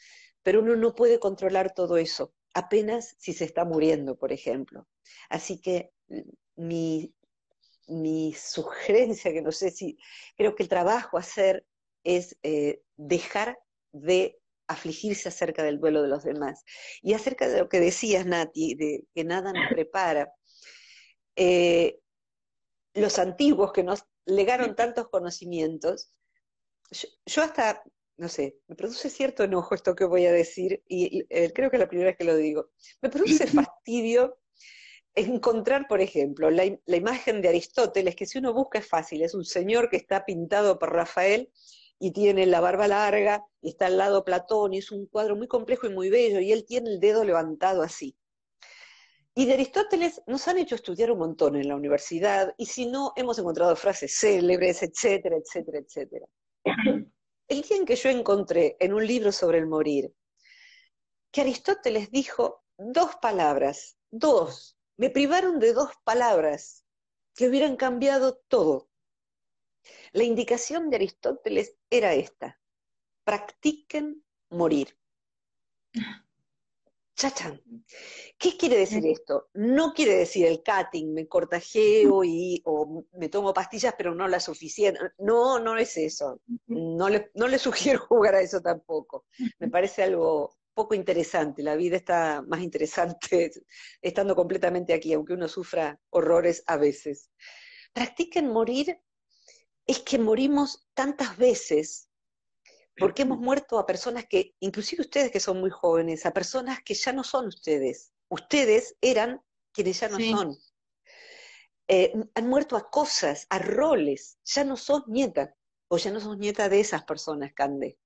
pero uno no puede controlar todo eso, apenas si se está muriendo, por ejemplo. Así que mm, mi, sugerencia, que no sé si, creo que el trabajo a hacer es eh, dejar de afligirse acerca del duelo de los demás. Y acerca de lo que decías, Nati, de que nada nos prepara. Eh, los antiguos que nos legaron tantos conocimientos, yo, hasta, no sé, me produce cierto enojo esto que voy a decir, y, eh, creo que es la primera vez que lo digo, me produce fastidio encontrar, por ejemplo, la, la, imagen de Aristóteles, que si uno busca es fácil, es un señor que está pintado por Rafael y tiene la barba larga, y está al lado Platón, y es un cuadro muy complejo y muy bello, y él tiene el dedo levantado así. Y de Aristóteles nos han hecho estudiar un montón en la universidad, y si no, hemos encontrado frases célebres, etcétera, etcétera, etcétera. El día en que yo encontré en un libro sobre el morir que Aristóteles dijo dos palabras, dos, me privaron de dos palabras que hubieran cambiado todo. La indicación de Aristóteles era esta, practiquen morir. Chachan. ¿Qué quiere decir esto? No quiere decir el cutting, me cortajeo y, o me tomo pastillas, pero no la suficiente. No, no es eso. No le, no le sugiero jugar a eso tampoco. Me parece algo poco interesante. La vida está más interesante estando completamente aquí, aunque uno sufra horrores a veces. Practiquen morir es que morimos tantas veces porque hemos muerto a personas que, inclusive ustedes que son muy jóvenes, a personas que ya no son ustedes. Ustedes eran quienes ya no son. Eh, han muerto a cosas, a roles, ya no sos nieta, o ya no sos nieta de esas personas, Cande.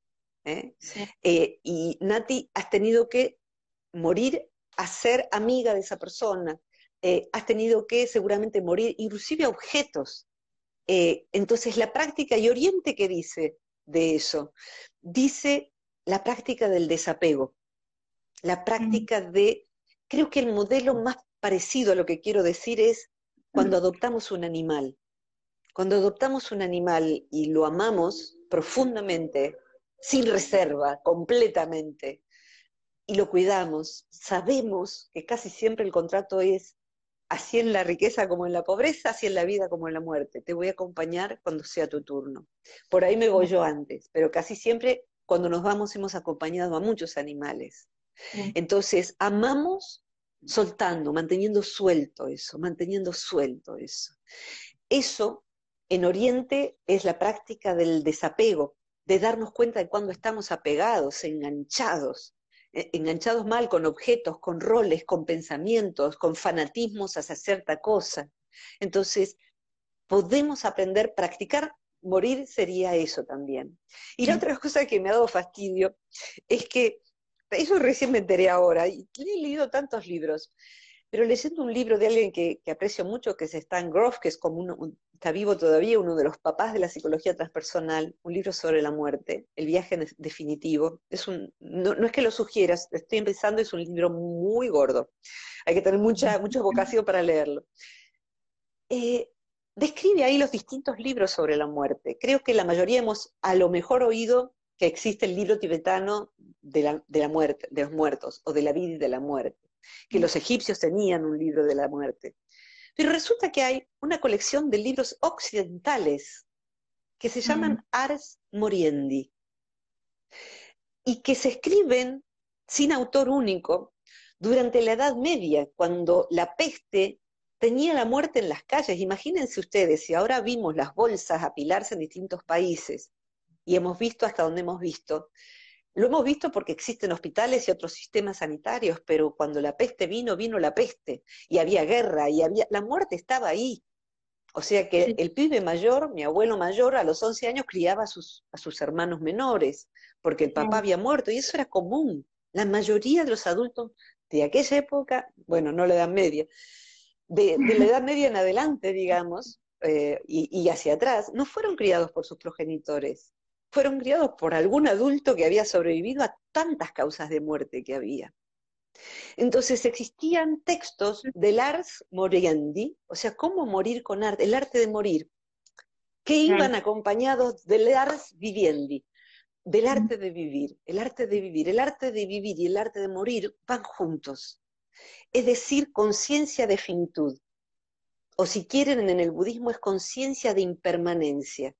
¿eh? Eh, y Nati, has tenido que morir a ser amiga de esa persona, has tenido que seguramente morir inclusive a objetos. Entonces la práctica y Oriente que dice, de eso. Dice la práctica del desapego, la práctica de, creo que el modelo más parecido a lo que quiero decir es cuando adoptamos un animal. Cuando adoptamos un animal y lo amamos profundamente, sin reserva, completamente, y lo cuidamos, sabemos que casi siempre el contrato es así en la riqueza como en la pobreza, así en la vida como en la muerte. Te voy a acompañar cuando sea tu turno. Por ahí me voy yo antes, pero casi siempre cuando nos vamos hemos acompañado a muchos animales. Entonces, amamos soltando, manteniendo suelto eso, manteniendo suelto eso. Eso en Oriente es la práctica del desapego, de darnos cuenta de cuando estamos apegados, enganchados, enganchados mal con objetos, con roles, con pensamientos, con fanatismos hacia cierta cosa. Entonces, podemos aprender, practicar, morir sería eso también. Y la otra cosa que me ha dado fastidio es que, eso recién me enteré ahora, y he leído tantos libros, pero leyendo un libro de alguien que, aprecio mucho, que es Stan Groff, que es como un, está vivo todavía, uno de los papás de la psicología transpersonal, un libro sobre la muerte, El viaje definitivo. Es un, no, es que lo sugieras, estoy empezando, es un libro muy gordo. Hay que tener mucha, mucha vocación para leerlo. Eh, describe ahí los distintos libros sobre la muerte. Creo que la mayoría hemos a lo mejor oído que existe el libro tibetano de la, de la muerte, de los muertos, o de la vida y de la muerte, que los egipcios tenían un libro de la muerte. Pero resulta que hay una colección de libros occidentales que se llaman Ars Moriendi y que se escriben sin autor único durante la Edad Media, cuando la peste tenía la muerte en las calles. Imagínense ustedes, si ahora vimos las bolsas apilarse en distintos países y hemos visto hasta donde hemos visto, lo hemos visto porque existen hospitales y otros sistemas sanitarios, pero cuando la peste vino, vino la peste, y había guerra, y había, la muerte estaba ahí. O sea que el pibe mayor, mi abuelo mayor, a los 11 años criaba a sus, a sus hermanos menores, porque el papá había muerto, y eso era común. La mayoría de los adultos de aquella época, bueno, no la edad media, de, la edad media en adelante, digamos, eh, y hacia atrás, no fueron criados por sus progenitores fueron criados por algún adulto que había sobrevivido a tantas causas de muerte que había. Entonces existían textos de Lars Moriendi, o sea, cómo morir con arte, el arte de morir, que iban acompañados de Lars Viviendi, del arte de vivir, el arte de vivir, el arte de vivir y el arte de morir van juntos. Es decir, conciencia de finitud. O si quieren, en el budismo es conciencia de impermanencia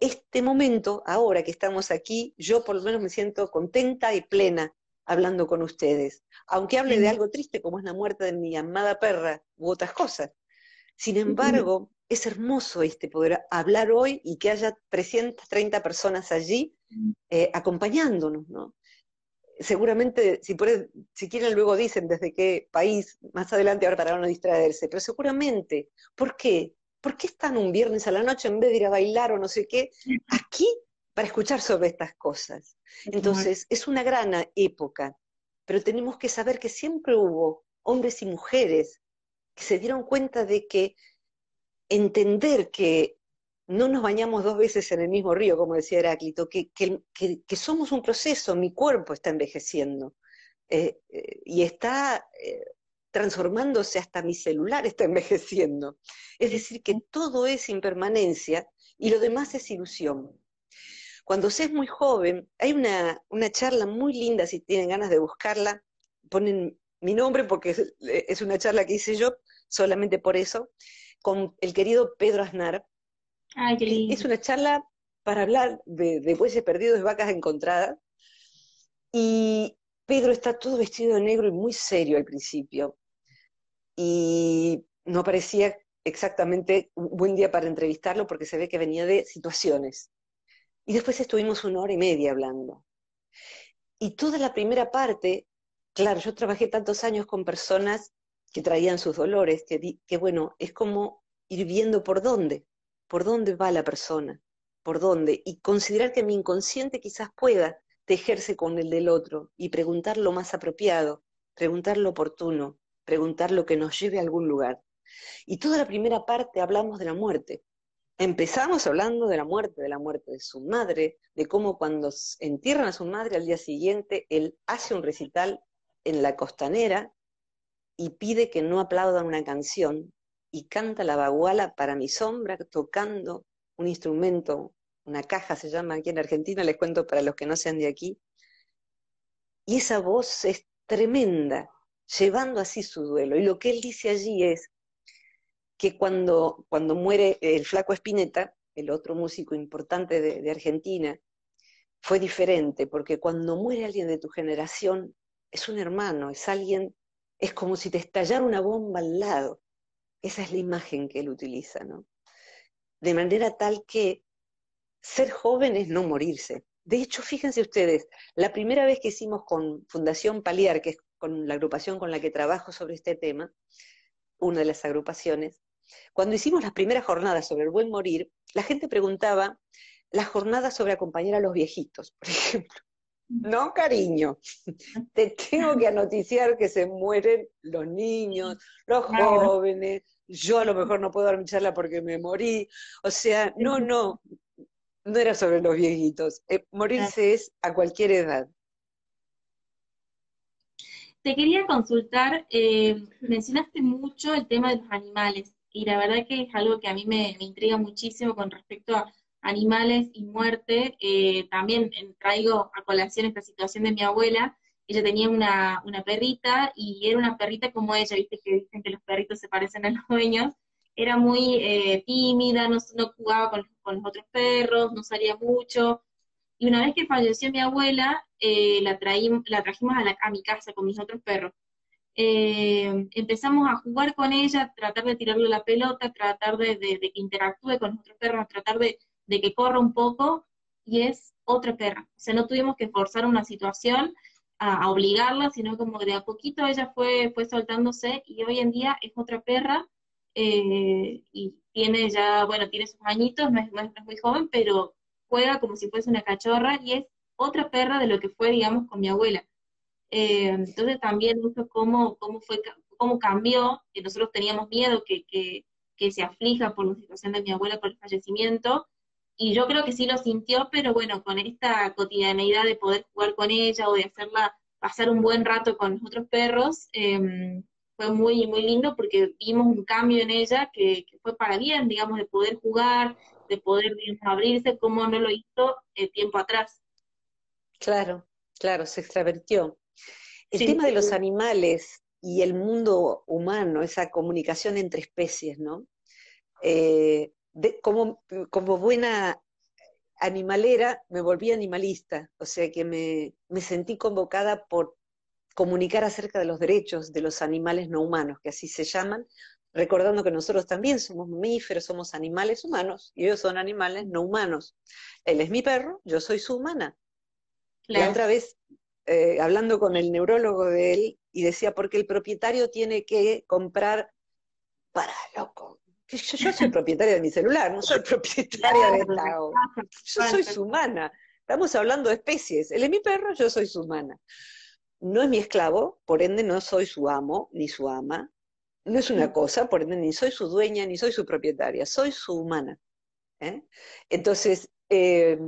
este momento, ahora que estamos aquí, yo por lo menos me siento contenta y plena hablando con ustedes, aunque hable de algo triste como es la muerte de mi amada perra u otras cosas. Sin embargo, es hermoso este poder hablar hoy y que haya 330 personas allí eh, acompañándonos, ¿no? Seguramente, si, si quieren, luego dicen desde qué país, más adelante, ahora para no distraerse, pero seguramente, ¿por qué? ¿Por qué están un viernes a la noche en vez de ir a bailar o no sé qué, aquí para escuchar sobre estas cosas? Entonces, es una gran época, pero tenemos que saber que siempre hubo hombres y mujeres que se dieron cuenta de que entender que no nos bañamos dos veces en el mismo río, como decía Heráclito, que, que, somos un proceso, mi cuerpo está envejeciendo eh, eh, y está eh, transformándose hasta mi celular está envejeciendo. Es decir, que todo es impermanencia y lo demás es ilusión. Cuando se es muy joven, hay una, charla muy linda, si tienen ganas de buscarla, ponen mi nombre porque es, una charla que hice yo, solamente por eso, con el querido Pedro Aznar. Es una charla para hablar de, de bueyes perdidos y vacas encontradas. Y Pedro está todo vestido de negro y muy serio al principio. Y no parecía exactamente un buen día para entrevistarlo porque se ve que venía de situaciones. Y después estuvimos una hora y media hablando. Y toda la primera parte, claro, yo trabajé tantos años con personas que traían sus dolores, que, que bueno, es como ir viendo por dónde, por dónde va la persona, por dónde, y considerar que mi inconsciente quizás pueda tejerse con el del otro y preguntar lo más apropiado, preguntar lo oportuno, preguntar lo que nos lleve a algún lugar. Y toda la primera parte hablamos de la muerte. Empezamos hablando de la muerte, de la muerte de su madre, de cómo cuando entierran a su madre al día siguiente, él hace un recital en la costanera y pide que no aplaudan una canción y canta la baguala para mi sombra tocando un instrumento una caja se llama aquí en Argentina, les cuento para los que no sean de aquí. Y esa voz es tremenda, llevando así su duelo. Y lo que él dice allí es que cuando, cuando muere el flaco Espineta, el otro músico importante de, de Argentina, fue diferente, porque cuando muere alguien de tu generación, es un hermano, es alguien, es como si te estallara una bomba al lado. Esa es la imagen que él utiliza, ¿no? De manera tal que ser joven es no morirse. De hecho, fíjense ustedes, la primera vez que hicimos con Fundación Paliar, que es con la agrupación con la que trabajo sobre este tema, una de las agrupaciones, cuando hicimos las primeras jornadas sobre el buen morir, la gente preguntaba las jornadas sobre acompañar a los viejitos, por ejemplo. no cariño. Te tengo que anoticiar que se mueren los niños, los jóvenes, yo a lo mejor no puedo dar mi charla porque me morí. O sea, no, no, no era sobre los viejitos. Eh, morirse es a cualquier edad. Te quería consultar, eh, mencionaste mucho el tema de los animales y la verdad que es algo que a mí me, intriga muchísimo con respecto a animales y muerte. Eh, también traigo a colación esta situación de mi abuela. Ella tenía una, perrita y era una perrita como ella, viste que dicen que los perritos se parecen a los dueños. Era muy eh, tímida, no, jugaba con, los otros perros, no salía mucho. Y una vez que falleció mi abuela, eh, la, la trajimos a, mi casa con mis otros perros. Eh, empezamos a jugar con ella, tratar de tirarle la pelota, tratar de, que interactúe con nuestros perros, tratar de, que corra un poco, y es otra perra. O sea, no tuvimos que forzar una situación a, obligarla, sino como de a poquito ella fue, fue soltándose y hoy en día es otra perra eh, y tiene ya, bueno, tiene sus añitos, es, no es muy joven, pero juega como si fuese una cachorra y es otra perra de lo que fue, digamos, con mi abuela. Eh, entonces también eso cómo, cómo cambió, que nosotros teníamos miedo que, que, se aflija por la situación de mi abuela por el fallecimiento, y yo creo que sí lo sintió, pero bueno, con esta cotidianeidad de poder jugar con ella o de hacerla pasar un buen rato con los otros perros, em, fue muy, muy lindo porque vimos un cambio en ella que, fue para bien, digamos, de poder jugar, de poder abrirse como no lo hizo eh, tiempo atrás. Claro, claro, se extravertió. El tema de los animales y el mundo humano, esa comunicación entre especies, ¿no? Eh, como, como, buena animalera, me volví animalista, o sea que me, me sentí convocada por comunicar acerca de los derechos de los animales no humanos, que así se llaman, recordando que nosotros también somos mamíferos, somos animales humanos, y ellos son animales no humanos. Él es mi perro, yo soy su humana. La otra vez eh, hablando con el neurólogo de él y decía, porque el propietario tiene que comprar para loco. Yo, soy propietaria de mi celular, no soy propietaria de esta. Yo soy su humana. Estamos hablando de especies. Él es mi perro, yo soy su humana. No es mi esclavo, por ende no soy su amo ni su ama. No es una cosa, por ende ni soy su dueña ni soy su propietaria, soy su humana. ¿eh? Entonces, eh,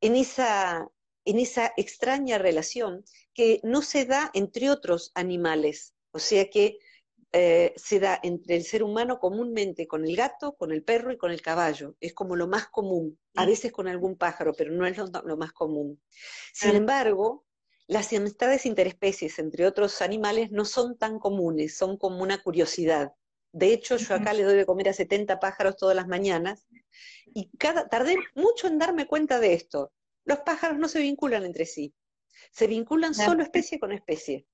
en esa en esa extraña relación que no se da entre otros animales, o sea que eh, se da entre el ser humano comúnmente con el gato, con el perro y con el caballo. Es como lo más común, a mm. veces con algún pájaro, pero no es lo, más común. Sin embargo, las amistades interespecies entre otros animales no son tan comunes, son como una curiosidad. De hecho, yo acá le doy de comer a 70 pájaros todas las mañanas y cada, tardé mucho en darme cuenta de esto. Los pájaros no se vinculan entre sí, se vinculan solo especie con especie.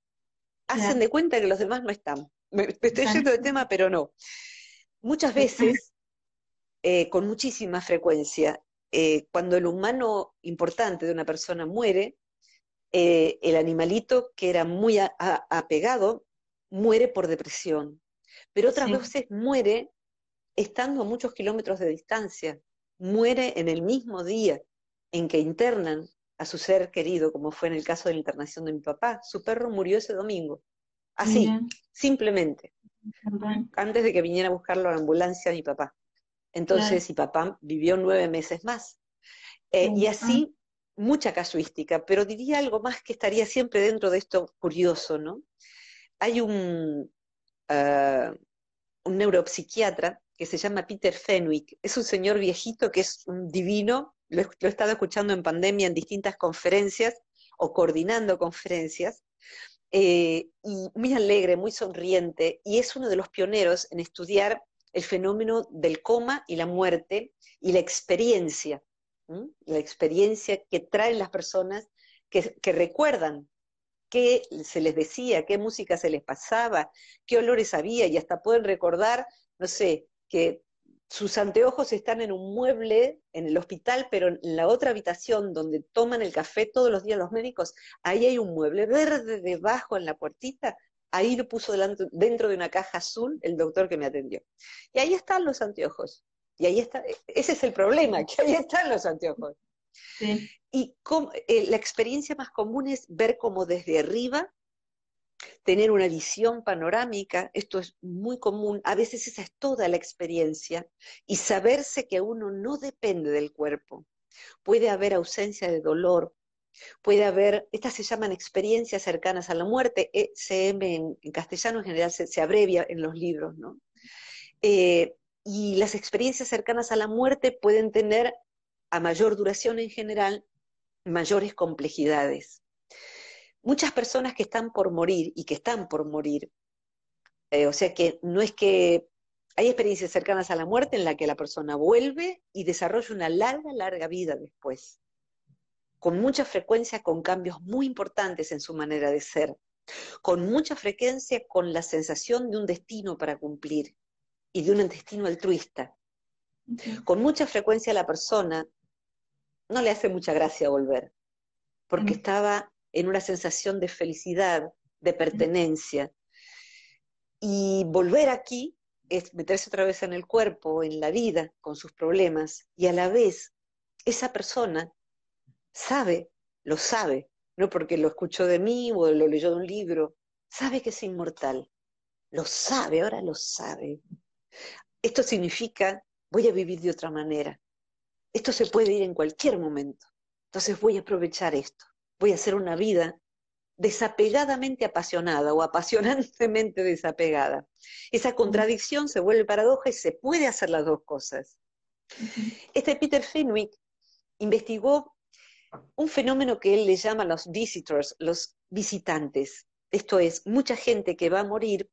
Hacen de cuenta que los demás no están. Me, estoy yendo de tema, pero no. Muchas veces, eh, con muchísima frecuencia, eh, cuando el humano importante de una persona muere, eh, el animalito que era muy apegado muere por depresión. Pero otras veces muere estando a muchos kilómetros de distancia, muere en el mismo día en que internan a su ser querido, como fue en el caso de la internación de mi papá. Su perro murió ese domingo. Así, simplemente. Antes de que viniera a buscarlo a la ambulancia mi papá. Entonces, mi papá vivió nueve meses más. Eh, y así, mucha casuística, pero diría algo más que estaría siempre dentro de esto curioso, ¿no? Hay un, ah, un neuropsiquiatra que se llama Peter Fenwick. Es un señor viejito que es un divino, lo he, estado escuchando en pandemia en distintas conferencias o coordinando conferencias, eh, y muy alegre, muy sonriente, y es uno de los pioneros en estudiar el fenómeno del coma y la muerte y la experiencia, la experiencia que traen las personas que, recuerdan qué se les decía, qué música se les pasaba, qué olores había, y hasta pueden recordar, no sé, que sus anteojos están en un mueble en el hospital, pero en la otra habitación donde toman el café todos los días los médicos, ahí hay un mueble verde debajo en la puertita, ahí lo puso dentro de una caja azul el doctor que me atendió. Y ahí están los anteojos. Y ahí está, ese es el problema, que ahí están los anteojos. Y eh, la experiencia más común es ver como desde arriba, tener una visión panorámica, esto es muy común, a veces esa es toda la experiencia, y saberse que uno no depende del cuerpo. Puede haber ausencia de dolor, puede haber, estas se llaman experiencias cercanas a la muerte, ECM en, en castellano en general se, abrevia en los libros, ¿no? Eh, y las experiencias cercanas a la muerte pueden tener, a mayor duración en general, mayores complejidades. Muchas personas que están por morir y que están por morir, eh, o sea que no es que hay experiencias cercanas a la muerte en la que la persona vuelve y desarrolla una larga, larga vida después, con mucha frecuencia con cambios muy importantes en su manera de ser, con mucha frecuencia con la sensación de un destino para cumplir y de un destino altruista. Con mucha frecuencia la persona no le hace mucha gracia volver, porque estaba en una sensación de felicidad, de pertenencia. Y volver aquí es meterse otra vez en el cuerpo, en la vida, con sus problemas, y a la vez esa persona sabe, lo sabe, no porque lo escuchó de mí o lo leyó de un libro, sabe que es inmortal, lo sabe, ahora lo sabe. Esto significa, voy a vivir de otra manera, esto se puede ir en cualquier momento. Entonces voy a aprovechar esto. Voy a hacer una vida desapegadamente apasionada o apasionantemente desapegada. Esa contradicción se vuelve paradoja y se puede hacer las dos cosas. Este Peter Fenwick investigó un fenómeno que él le llama los visitors, los visitantes. Esto es, mucha gente que va a morir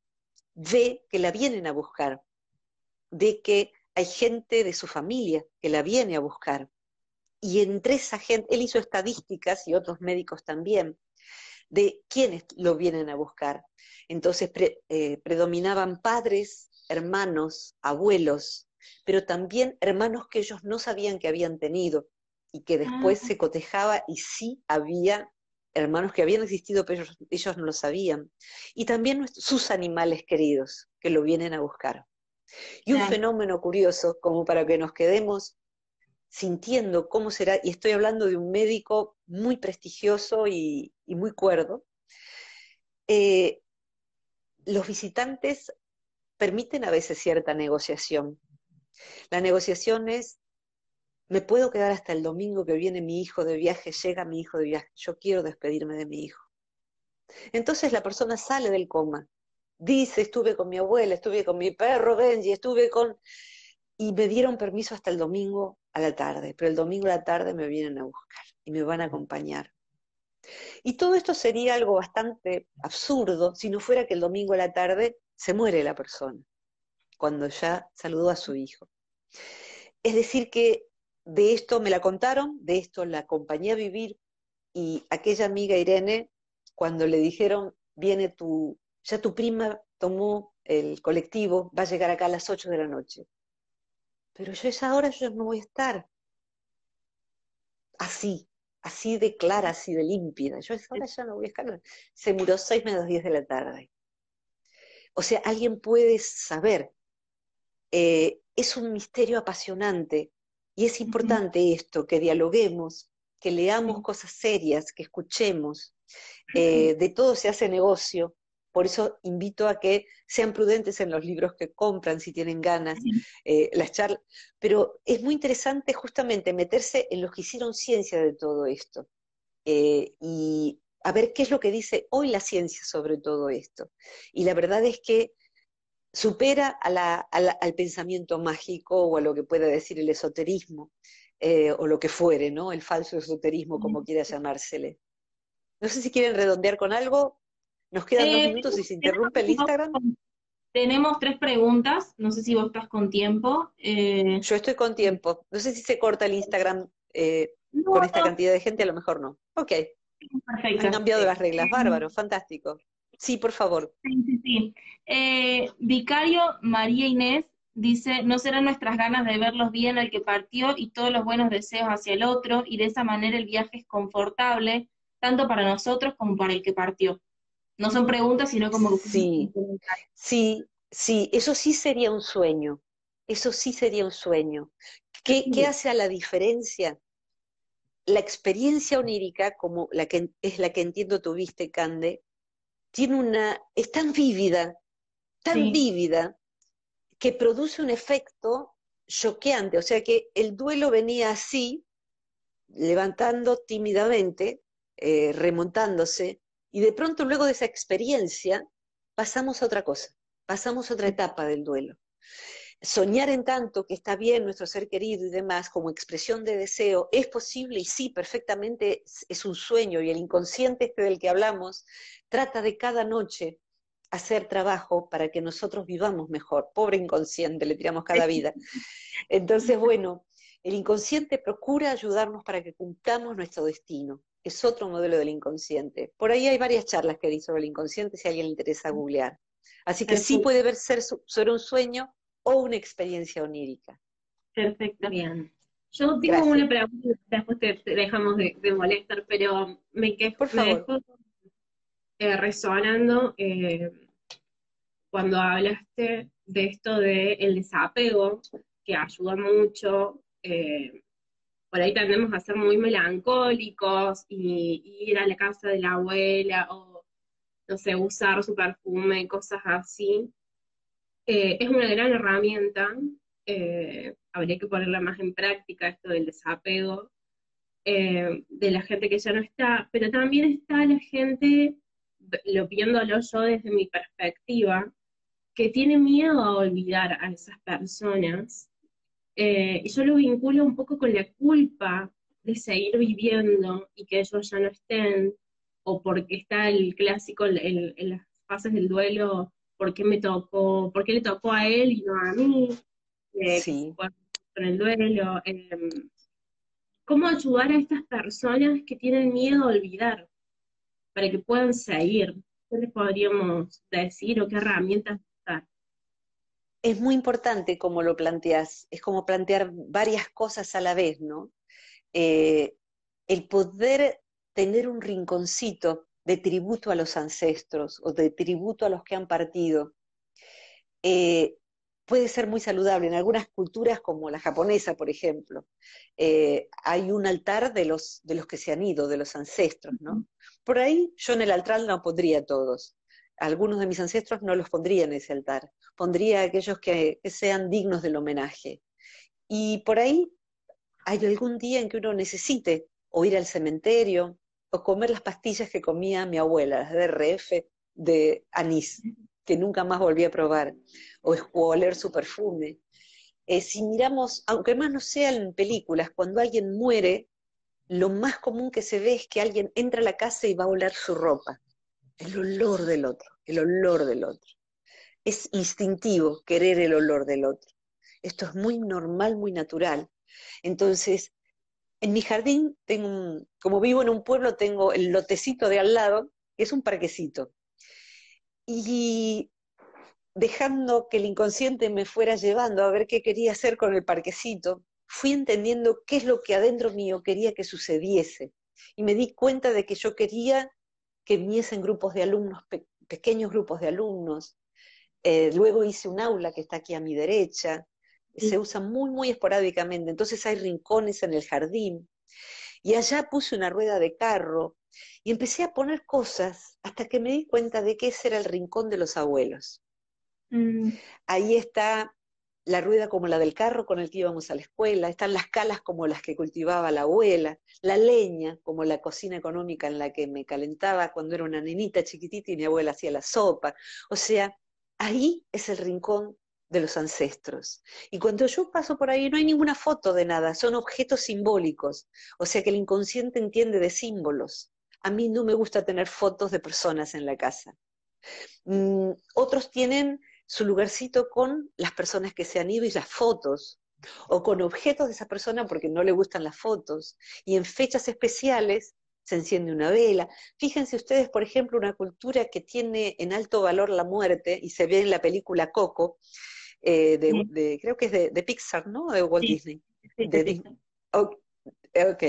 ve que la vienen a buscar, de que hay gente de su familia que la viene a buscar. Y entre esa gente, él hizo estadísticas y otros médicos también, de quiénes lo vienen a buscar. Entonces eh, predominaban padres, hermanos, abuelos, pero también hermanos que ellos no sabían que habían tenido y que después ah. se cotejaba y sí había hermanos que habían existido, pero ellos, no lo sabían. Y también sus animales queridos que lo vienen a buscar. Y un fenómeno curioso, como para que nos quedemos sintiendo cómo será, y estoy hablando de un médico muy prestigioso y, muy cuerdo, eh, los visitantes permiten a veces cierta negociación. La negociación es, me puedo quedar hasta el domingo que viene mi hijo de viaje, llega mi hijo de viaje, yo quiero despedirme de mi hijo. Entonces la persona sale del coma dice, estuve con mi abuela, estuve con mi perro Benji, estuve con... Y me dieron permiso hasta el domingo a la tarde, pero el domingo a la tarde me vienen a buscar y me van a acompañar. Y todo esto sería algo bastante absurdo si no fuera que el domingo a la tarde se muere la persona, cuando ya saludó a su hijo. Es decir, que de esto me la contaron, de esto la acompañé a vivir, y aquella amiga Irene, cuando le dijeron, viene tu, ya tu prima tomó el colectivo, va a llegar acá a las 8 de la noche. Pero yo esa hora yo no voy a estar. Así, así de clara, así de límpida. Yo esa hora ya no voy a estar. Se murió 6 menos 10 de la tarde. O sea, alguien puede saber. Eh, es un misterio apasionante y es importante esto, que dialoguemos, que leamos cosas serias, que escuchemos. Eh, de todo se hace negocio, por eso invito a que sean prudentes en los libros que compran, si tienen ganas, eh, las charlas. Pero es muy interesante justamente meterse en los que hicieron ciencia de todo esto eh, y a ver qué es lo que dice hoy la ciencia sobre todo esto. Y la verdad es que supera al pensamiento mágico o a lo que pueda decir el esoterismo eh, o lo que fuere, ¿no? El falso esoterismo, como quiera llamársele. No sé si quieren redondear con algo. Nos quedan dos eh, minutos y se interrumpe el Instagram. Tenemos tres preguntas, no sé si vos estás con tiempo. Eh, Yo estoy con tiempo. No sé si se corta el Instagram eh, con esta cantidad de gente, a lo mejor no. Ok. Perfecto. Han cambiado las reglas, bárbaro, fantástico. Sí, por favor. Sí, sí, sí. Vicario María Inés dice, no serán nuestras ganas de verlos bien al que partió y todos los buenos deseos hacia el otro, y de esa manera el viaje es confortable, tanto para nosotros como para el que partió. No son preguntas, sino como... Sí, sí, sí, eso sí sería un sueño, eso sí sería un sueño. ¿Qué, hace a la diferencia? la experiencia onírica, como la que es la que entiendo tuviste, Cande, tiene una, es tan vívida, tan vívida, que produce un efecto choqueante. O sea que el duelo venía así, levantando tímidamente, eh, remontándose, y de pronto luego de esa experiencia pasamos a otra cosa, pasamos a otra etapa del duelo soñar en tanto que está bien nuestro ser querido y demás como expresión de deseo es posible y sí, perfectamente es un sueño y el inconsciente este del que hablamos trata de cada noche hacer trabajo para que nosotros vivamos mejor. Pobre inconsciente, le tiramos cada vida. Entonces, bueno, el inconsciente procura ayudarnos para que cumplamos nuestro destino. Es otro modelo del inconsciente. Por ahí hay varias charlas que di sobre el inconsciente si a alguien le interesa googlear. Así que sí puede ver ser sobre un sueño o una experiencia onírica. Perfecto. Bien. Yo tengo una pregunta, después te, dejamos de, molestar, pero me, quejo, Por favor. me dejó eh, resonando eh, cuando hablaste de esto del el desapego, que ayuda mucho. Eh, por ahí tendemos a ser muy melancólicos y, ir a la casa de la abuela o, no sé, usar su perfume, cosas así. Eh, es una gran herramienta, eh, habría que ponerla más en práctica, esto del desapego eh, de la gente que ya no está, pero también está la gente, lo viéndolo yo desde mi perspectiva, que tiene miedo a olvidar a esas personas. Y yo lo vinculo un poco con la culpa de seguir viviendo y que ellos ya no estén, o porque está el clásico en las fases del duelo, por qué me tocó, por qué le tocó a él y no a mí, eh, sí. con, el duelo. Em, ¿Cómo ayudar a estas personas que tienen miedo a olvidar para que puedan seguir? ¿Qué les podríamos decir o qué herramientas? Es muy importante como lo planteas, es como plantear varias cosas a la vez, ¿no? Eh, el poder tener un rinconcito de tributo a los ancestros o de tributo a los que han partido, eh, puede ser muy saludable. En algunas culturas, como la japonesa, por ejemplo, eh, hay un altar de los, de los que se han ido, de los ancestros, ¿no? Por ahí yo en el altar no pondría todos. Algunos de mis ancestros no los pondría en ese altar. Pondría aquellos que, sean dignos del homenaje. Y por ahí hay algún día en que uno necesite o ir al cementerio o comer las pastillas que comía mi abuela, las DRF de anís, que nunca más volví a probar, o, oler su perfume. Eh, si miramos, aunque más no sea en películas, cuando alguien muere, lo más común que se ve es que alguien entra a la casa y va a oler su ropa, el olor del otro, el olor del otro. Es instintivo querer el olor del otro. Esto es muy normal, muy natural. Entonces, en mi jardín tengo como vivo en un pueblo, tengo el lotecito de al lado, que es un parquecito. Y dejando que el inconsciente me fuera llevando a ver qué quería hacer con el parquecito, fui entendiendo qué es lo que adentro mío quería que sucediese. Y me di cuenta de que yo quería que viniesen grupos de alumnos, pequeños grupos de alumnos. Eh, luego hice un aula que está aquí a mi derecha, se usa muy, muy esporádicamente, entonces hay rincones en el jardín. Y allá puse una rueda de carro y empecé a poner cosas hasta que me di cuenta de que ese era el rincón de los abuelos. Mm. Ahí está la rueda como la del carro con el que íbamos a la escuela, están las calas como las que cultivaba la abuela, la leña como la cocina económica en la que me calentaba cuando era una nenita chiquitita y mi abuela hacía la sopa. O sea, ahí es el rincón de los ancestros. Y cuando yo paso por ahí no hay ninguna foto de nada, son objetos simbólicos, o sea que el inconsciente entiende de símbolos. A mí no me gusta tener fotos de personas en la casa. Mm, otros tienen su lugarcito con las personas que se han ido y las fotos, o con objetos de esa persona porque no le gustan las fotos. Y en fechas especiales se enciende una vela. Fíjense ustedes, por ejemplo, una cultura que tiene en alto valor la muerte, y se ve en la película Coco, eh, de, creo que es de, Pixar, ¿no? De Walt Disney. ok.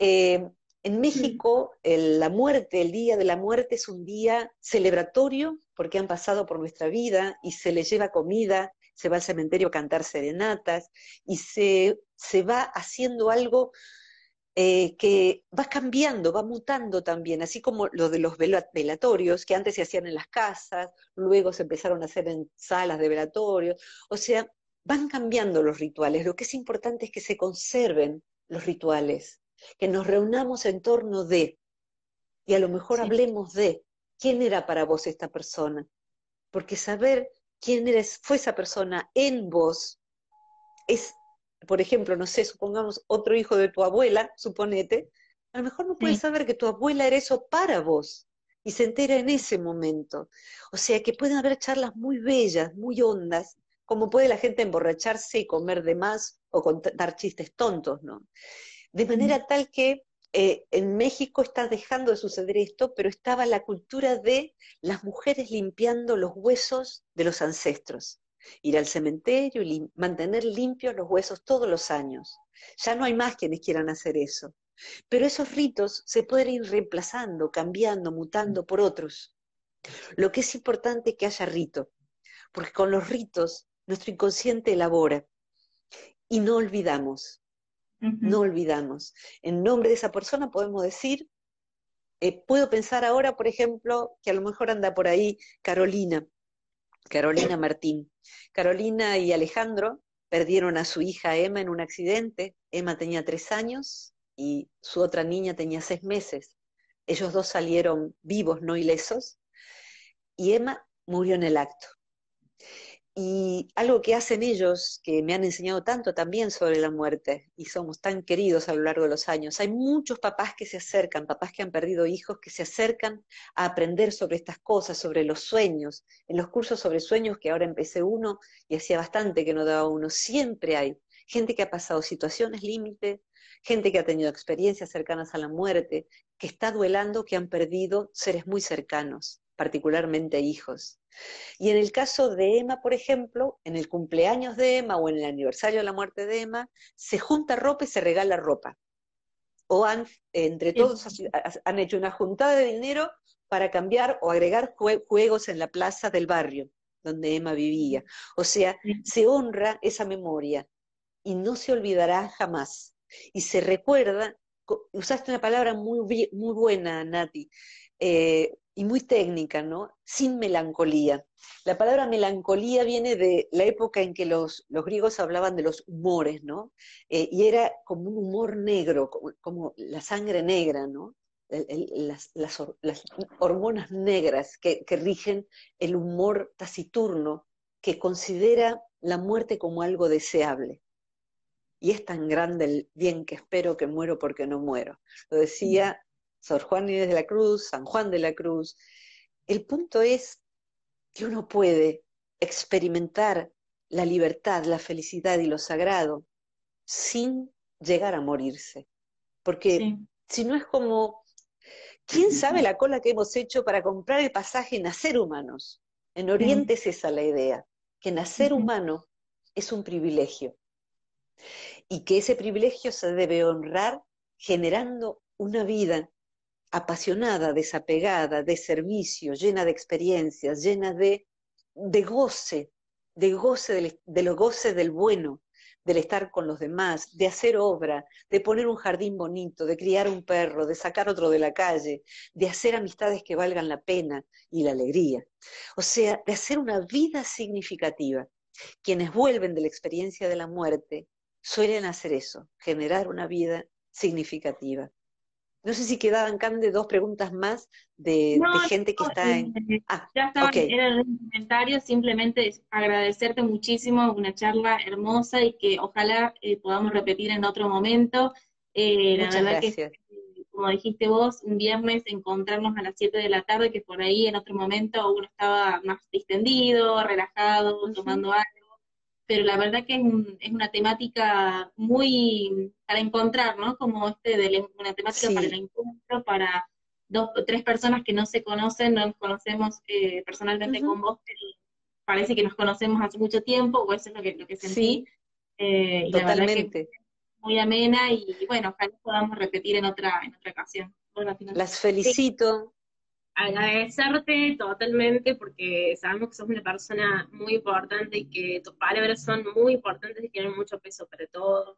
Eh, en México, la muerte, el día de la muerte es un día celebratorio porque han pasado por nuestra vida y se les lleva comida, se va al cementerio a cantar serenatas y se, se va haciendo algo eh, que va cambiando, va mutando también, así como lo de los velatorios, que antes se hacían en las casas, luego se empezaron a hacer en salas de velatorios, o sea, van cambiando los rituales. Lo que es importante es que se conserven los rituales, que nos reunamos en torno de, y a lo mejor hablemos de, ¿quién era para vos esta persona? Porque saber quién eres, fue esa persona en vos es, por ejemplo, no sé, supongamos otro hijo de tu abuela, suponete, a lo mejor no puedes saber que tu abuela era eso para vos y se entera en ese momento. O sea que pueden haber charlas muy bellas, muy hondas, como puede la gente emborracharse y comer de más o contar chistes tontos, ¿no? De manera tal que eh, en México está dejando de suceder esto, pero estaba la cultura de las mujeres limpiando los huesos de los ancestros. Ir al cementerio y mantener limpios los huesos todos los años. Ya no hay más quienes quieran hacer eso. Pero esos ritos se pueden ir reemplazando, cambiando, mutando por otros. Lo que es importante es que haya rito, porque con los ritos nuestro inconsciente elabora y no olvidamos, no olvidamos. En nombre de esa persona podemos decir, eh, puedo pensar ahora, por ejemplo, que a lo mejor anda por ahí Carolina, Carolina Martín. Carolina y Alejandro perdieron a su hija Emma en un accidente. Emma tenía tres años y su otra niña tenía seis meses. Ellos dos salieron vivos, no ilesos, y Emma murió en el acto. Y algo que hacen ellos, que me han enseñado tanto también sobre la muerte, y somos tan queridos a lo largo de los años, hay muchos papás que se acercan, papás que han perdido hijos, que se acercan a aprender sobre estas cosas, sobre los sueños. En los cursos sobre sueños, que ahora empecé uno y hacía bastante que no daba uno, siempre hay gente que ha pasado situaciones límite, gente que ha tenido experiencias cercanas a la muerte, que está duelando, que han perdido seres muy cercanos, particularmente hijos. Y en el caso de Emma, por ejemplo, en el cumpleaños de Emma o en el aniversario de la muerte de Emma, se junta ropa y se regala ropa. O han, entre todos, han hecho una juntada de dinero para cambiar o agregar juegos en la plaza del barrio donde Emma vivía. O sea, se honra esa memoria y no se olvidará jamás. Y se recuerda, usaste una palabra muy, muy buena, Nati, eh, y muy técnica, ¿no? Sin melancolía. La palabra melancolía viene de la época en que los, griegos hablaban de los humores, ¿no? Eh, y era como un humor negro, como, la sangre negra, ¿no? las, hormonas negras que, que rigen el humor taciturno que considera la muerte como algo deseable. Y es tan grande el bien que espero que muero porque no muero. Lo decía Sor Juan Inés de la Cruz, San Juan de la Cruz. El punto es que uno puede experimentar la libertad, la felicidad y lo sagrado sin llegar a morirse. Porque si no es como, ¿quién sabe la cola que hemos hecho para comprar el pasaje nacer humanos? En Oriente es esa la idea, que nacer humano es un privilegio y que ese privilegio se debe honrar generando una vida apasionada, desapegada, de servicio, llena de experiencias, llena de, de goce, de goce del, de lo goce del bueno, del estar con los demás, de hacer obra, de poner un jardín bonito, de criar un perro, de sacar otro de la calle, de hacer amistades que valgan la pena y la alegría. O sea, de hacer una vida significativa. Quienes vuelven de la experiencia de la muerte suelen hacer eso, generar una vida significativa. No sé si quedaban, Cande, dos preguntas más de, gente que está en... Eh, ah, ya estaban, en el comentario, simplemente agradecerte muchísimo, una charla hermosa y que ojalá eh, podamos repetir en otro momento. Eh, la verdad que, como dijiste vos, un viernes encontrarnos a las 7 de la tarde, que por ahí en otro momento uno estaba más distendido, relajado, tomando algo pero la verdad que es, es, una temática muy para encontrar, ¿no? Como este de una temática para el encuentro, para dos o tres personas que no se conocen, no nos conocemos eh, personalmente con vos, pero parece que nos conocemos hace mucho tiempo, o eso es lo que, lo que sentí. Sí, eh, totalmente. muy amena y, bueno, ojalá podamos repetir en otra, en otra ocasión. Las felicito, agradecerte totalmente porque sabemos que sos una persona muy importante y que tus palabras son muy importantes y tienen mucho peso para todos.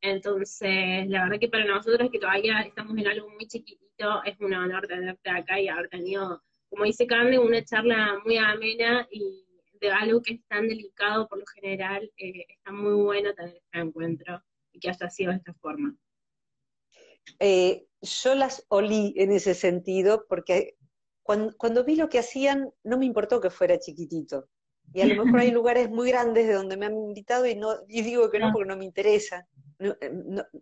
Entonces, la verdad que para nosotros que todavía estamos en algo muy chiquitito, es un honor tenerte acá y haber tenido, como dice Carmen, una charla muy amena y de algo que es tan delicado por lo general, eh, está muy bueno tener este encuentro y que haya sido de esta forma. Eh, yo las olí en ese sentido porque cuando, vi lo que hacían no me importó que fuera chiquitito. Y a lo mejor hay lugares muy grandes de donde me han invitado y, no, y digo que no porque no me interesa. Eh,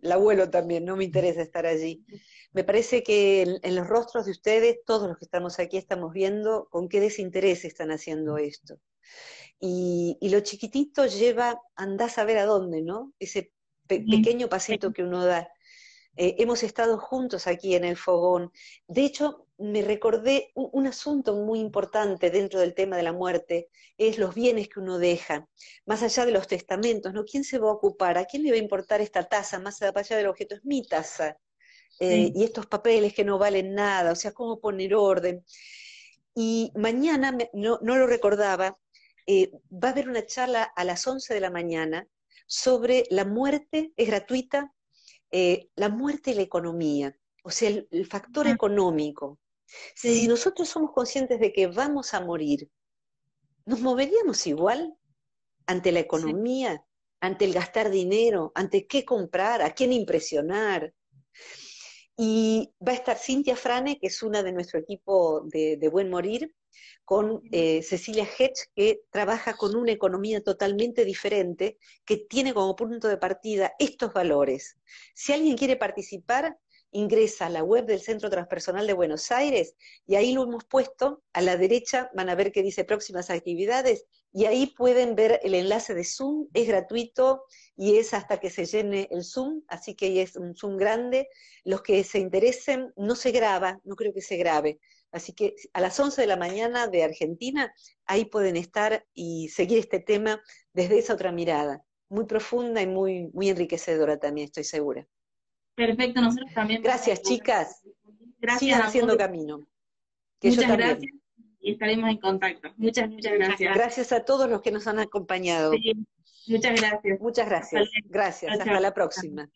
el abuelo también, no me interesa estar allí. Me parece que en, los rostros de ustedes, todos los que estamos aquí, estamos viendo con qué desinterés están haciendo esto. Y, lo chiquitito lleva, andás a ver a dónde, ¿no? Ese pequeño pasito que uno da. Eh, hemos estado juntos aquí en el fogón. De hecho, me recordé un, asunto muy importante dentro del tema de la muerte, es los bienes que uno deja, más allá de los testamentos, ¿no? ¿Quién se va a ocupar? ¿A quién le va a importar esta taza más allá del objeto? Es mi taza. Eh, y estos papeles que no valen nada, o sea, cómo poner orden. Y mañana, no, lo recordaba, eh, va a haber una charla a las 11 de la mañana sobre la muerte, es gratuita, eh, la muerte y la economía, o sea, el, factor económico. Si nosotros somos conscientes de que vamos a morir, ¿nos moveríamos igual ante la economía, ante el gastar dinero, ante qué comprar, a quién impresionar? Y va a estar Cintia Frane, que es una de nuestro equipo de, Buen Morir, con eh, Cecilia Hedge, que trabaja con una economía totalmente diferente, que tiene como punto de partida estos valores. Si alguien quiere participar, ingresa a la web del Centro Transpersonal de Buenos Aires y ahí lo hemos puesto, a la derecha van a ver que dice próximas actividades y ahí pueden ver el enlace de Zoom, es gratuito y es hasta que se llene el Zoom, así que es un Zoom grande. Los que se interesen, no se graba, no creo que se grabe. Así que a las 11 de la mañana de Argentina, ahí pueden estar y seguir este tema desde esa otra mirada, muy profunda y muy, muy enriquecedora también, estoy segura. Perfecto, nosotros también. Gracias, chicas. Gracias. Sigan haciendo camino. muchas gracias y estaremos en contacto. Muchas, muchas gracias. Gracias a todos los que nos han acompañado. muchas gracias. Muchas gracias. Gracias. Hasta la próxima.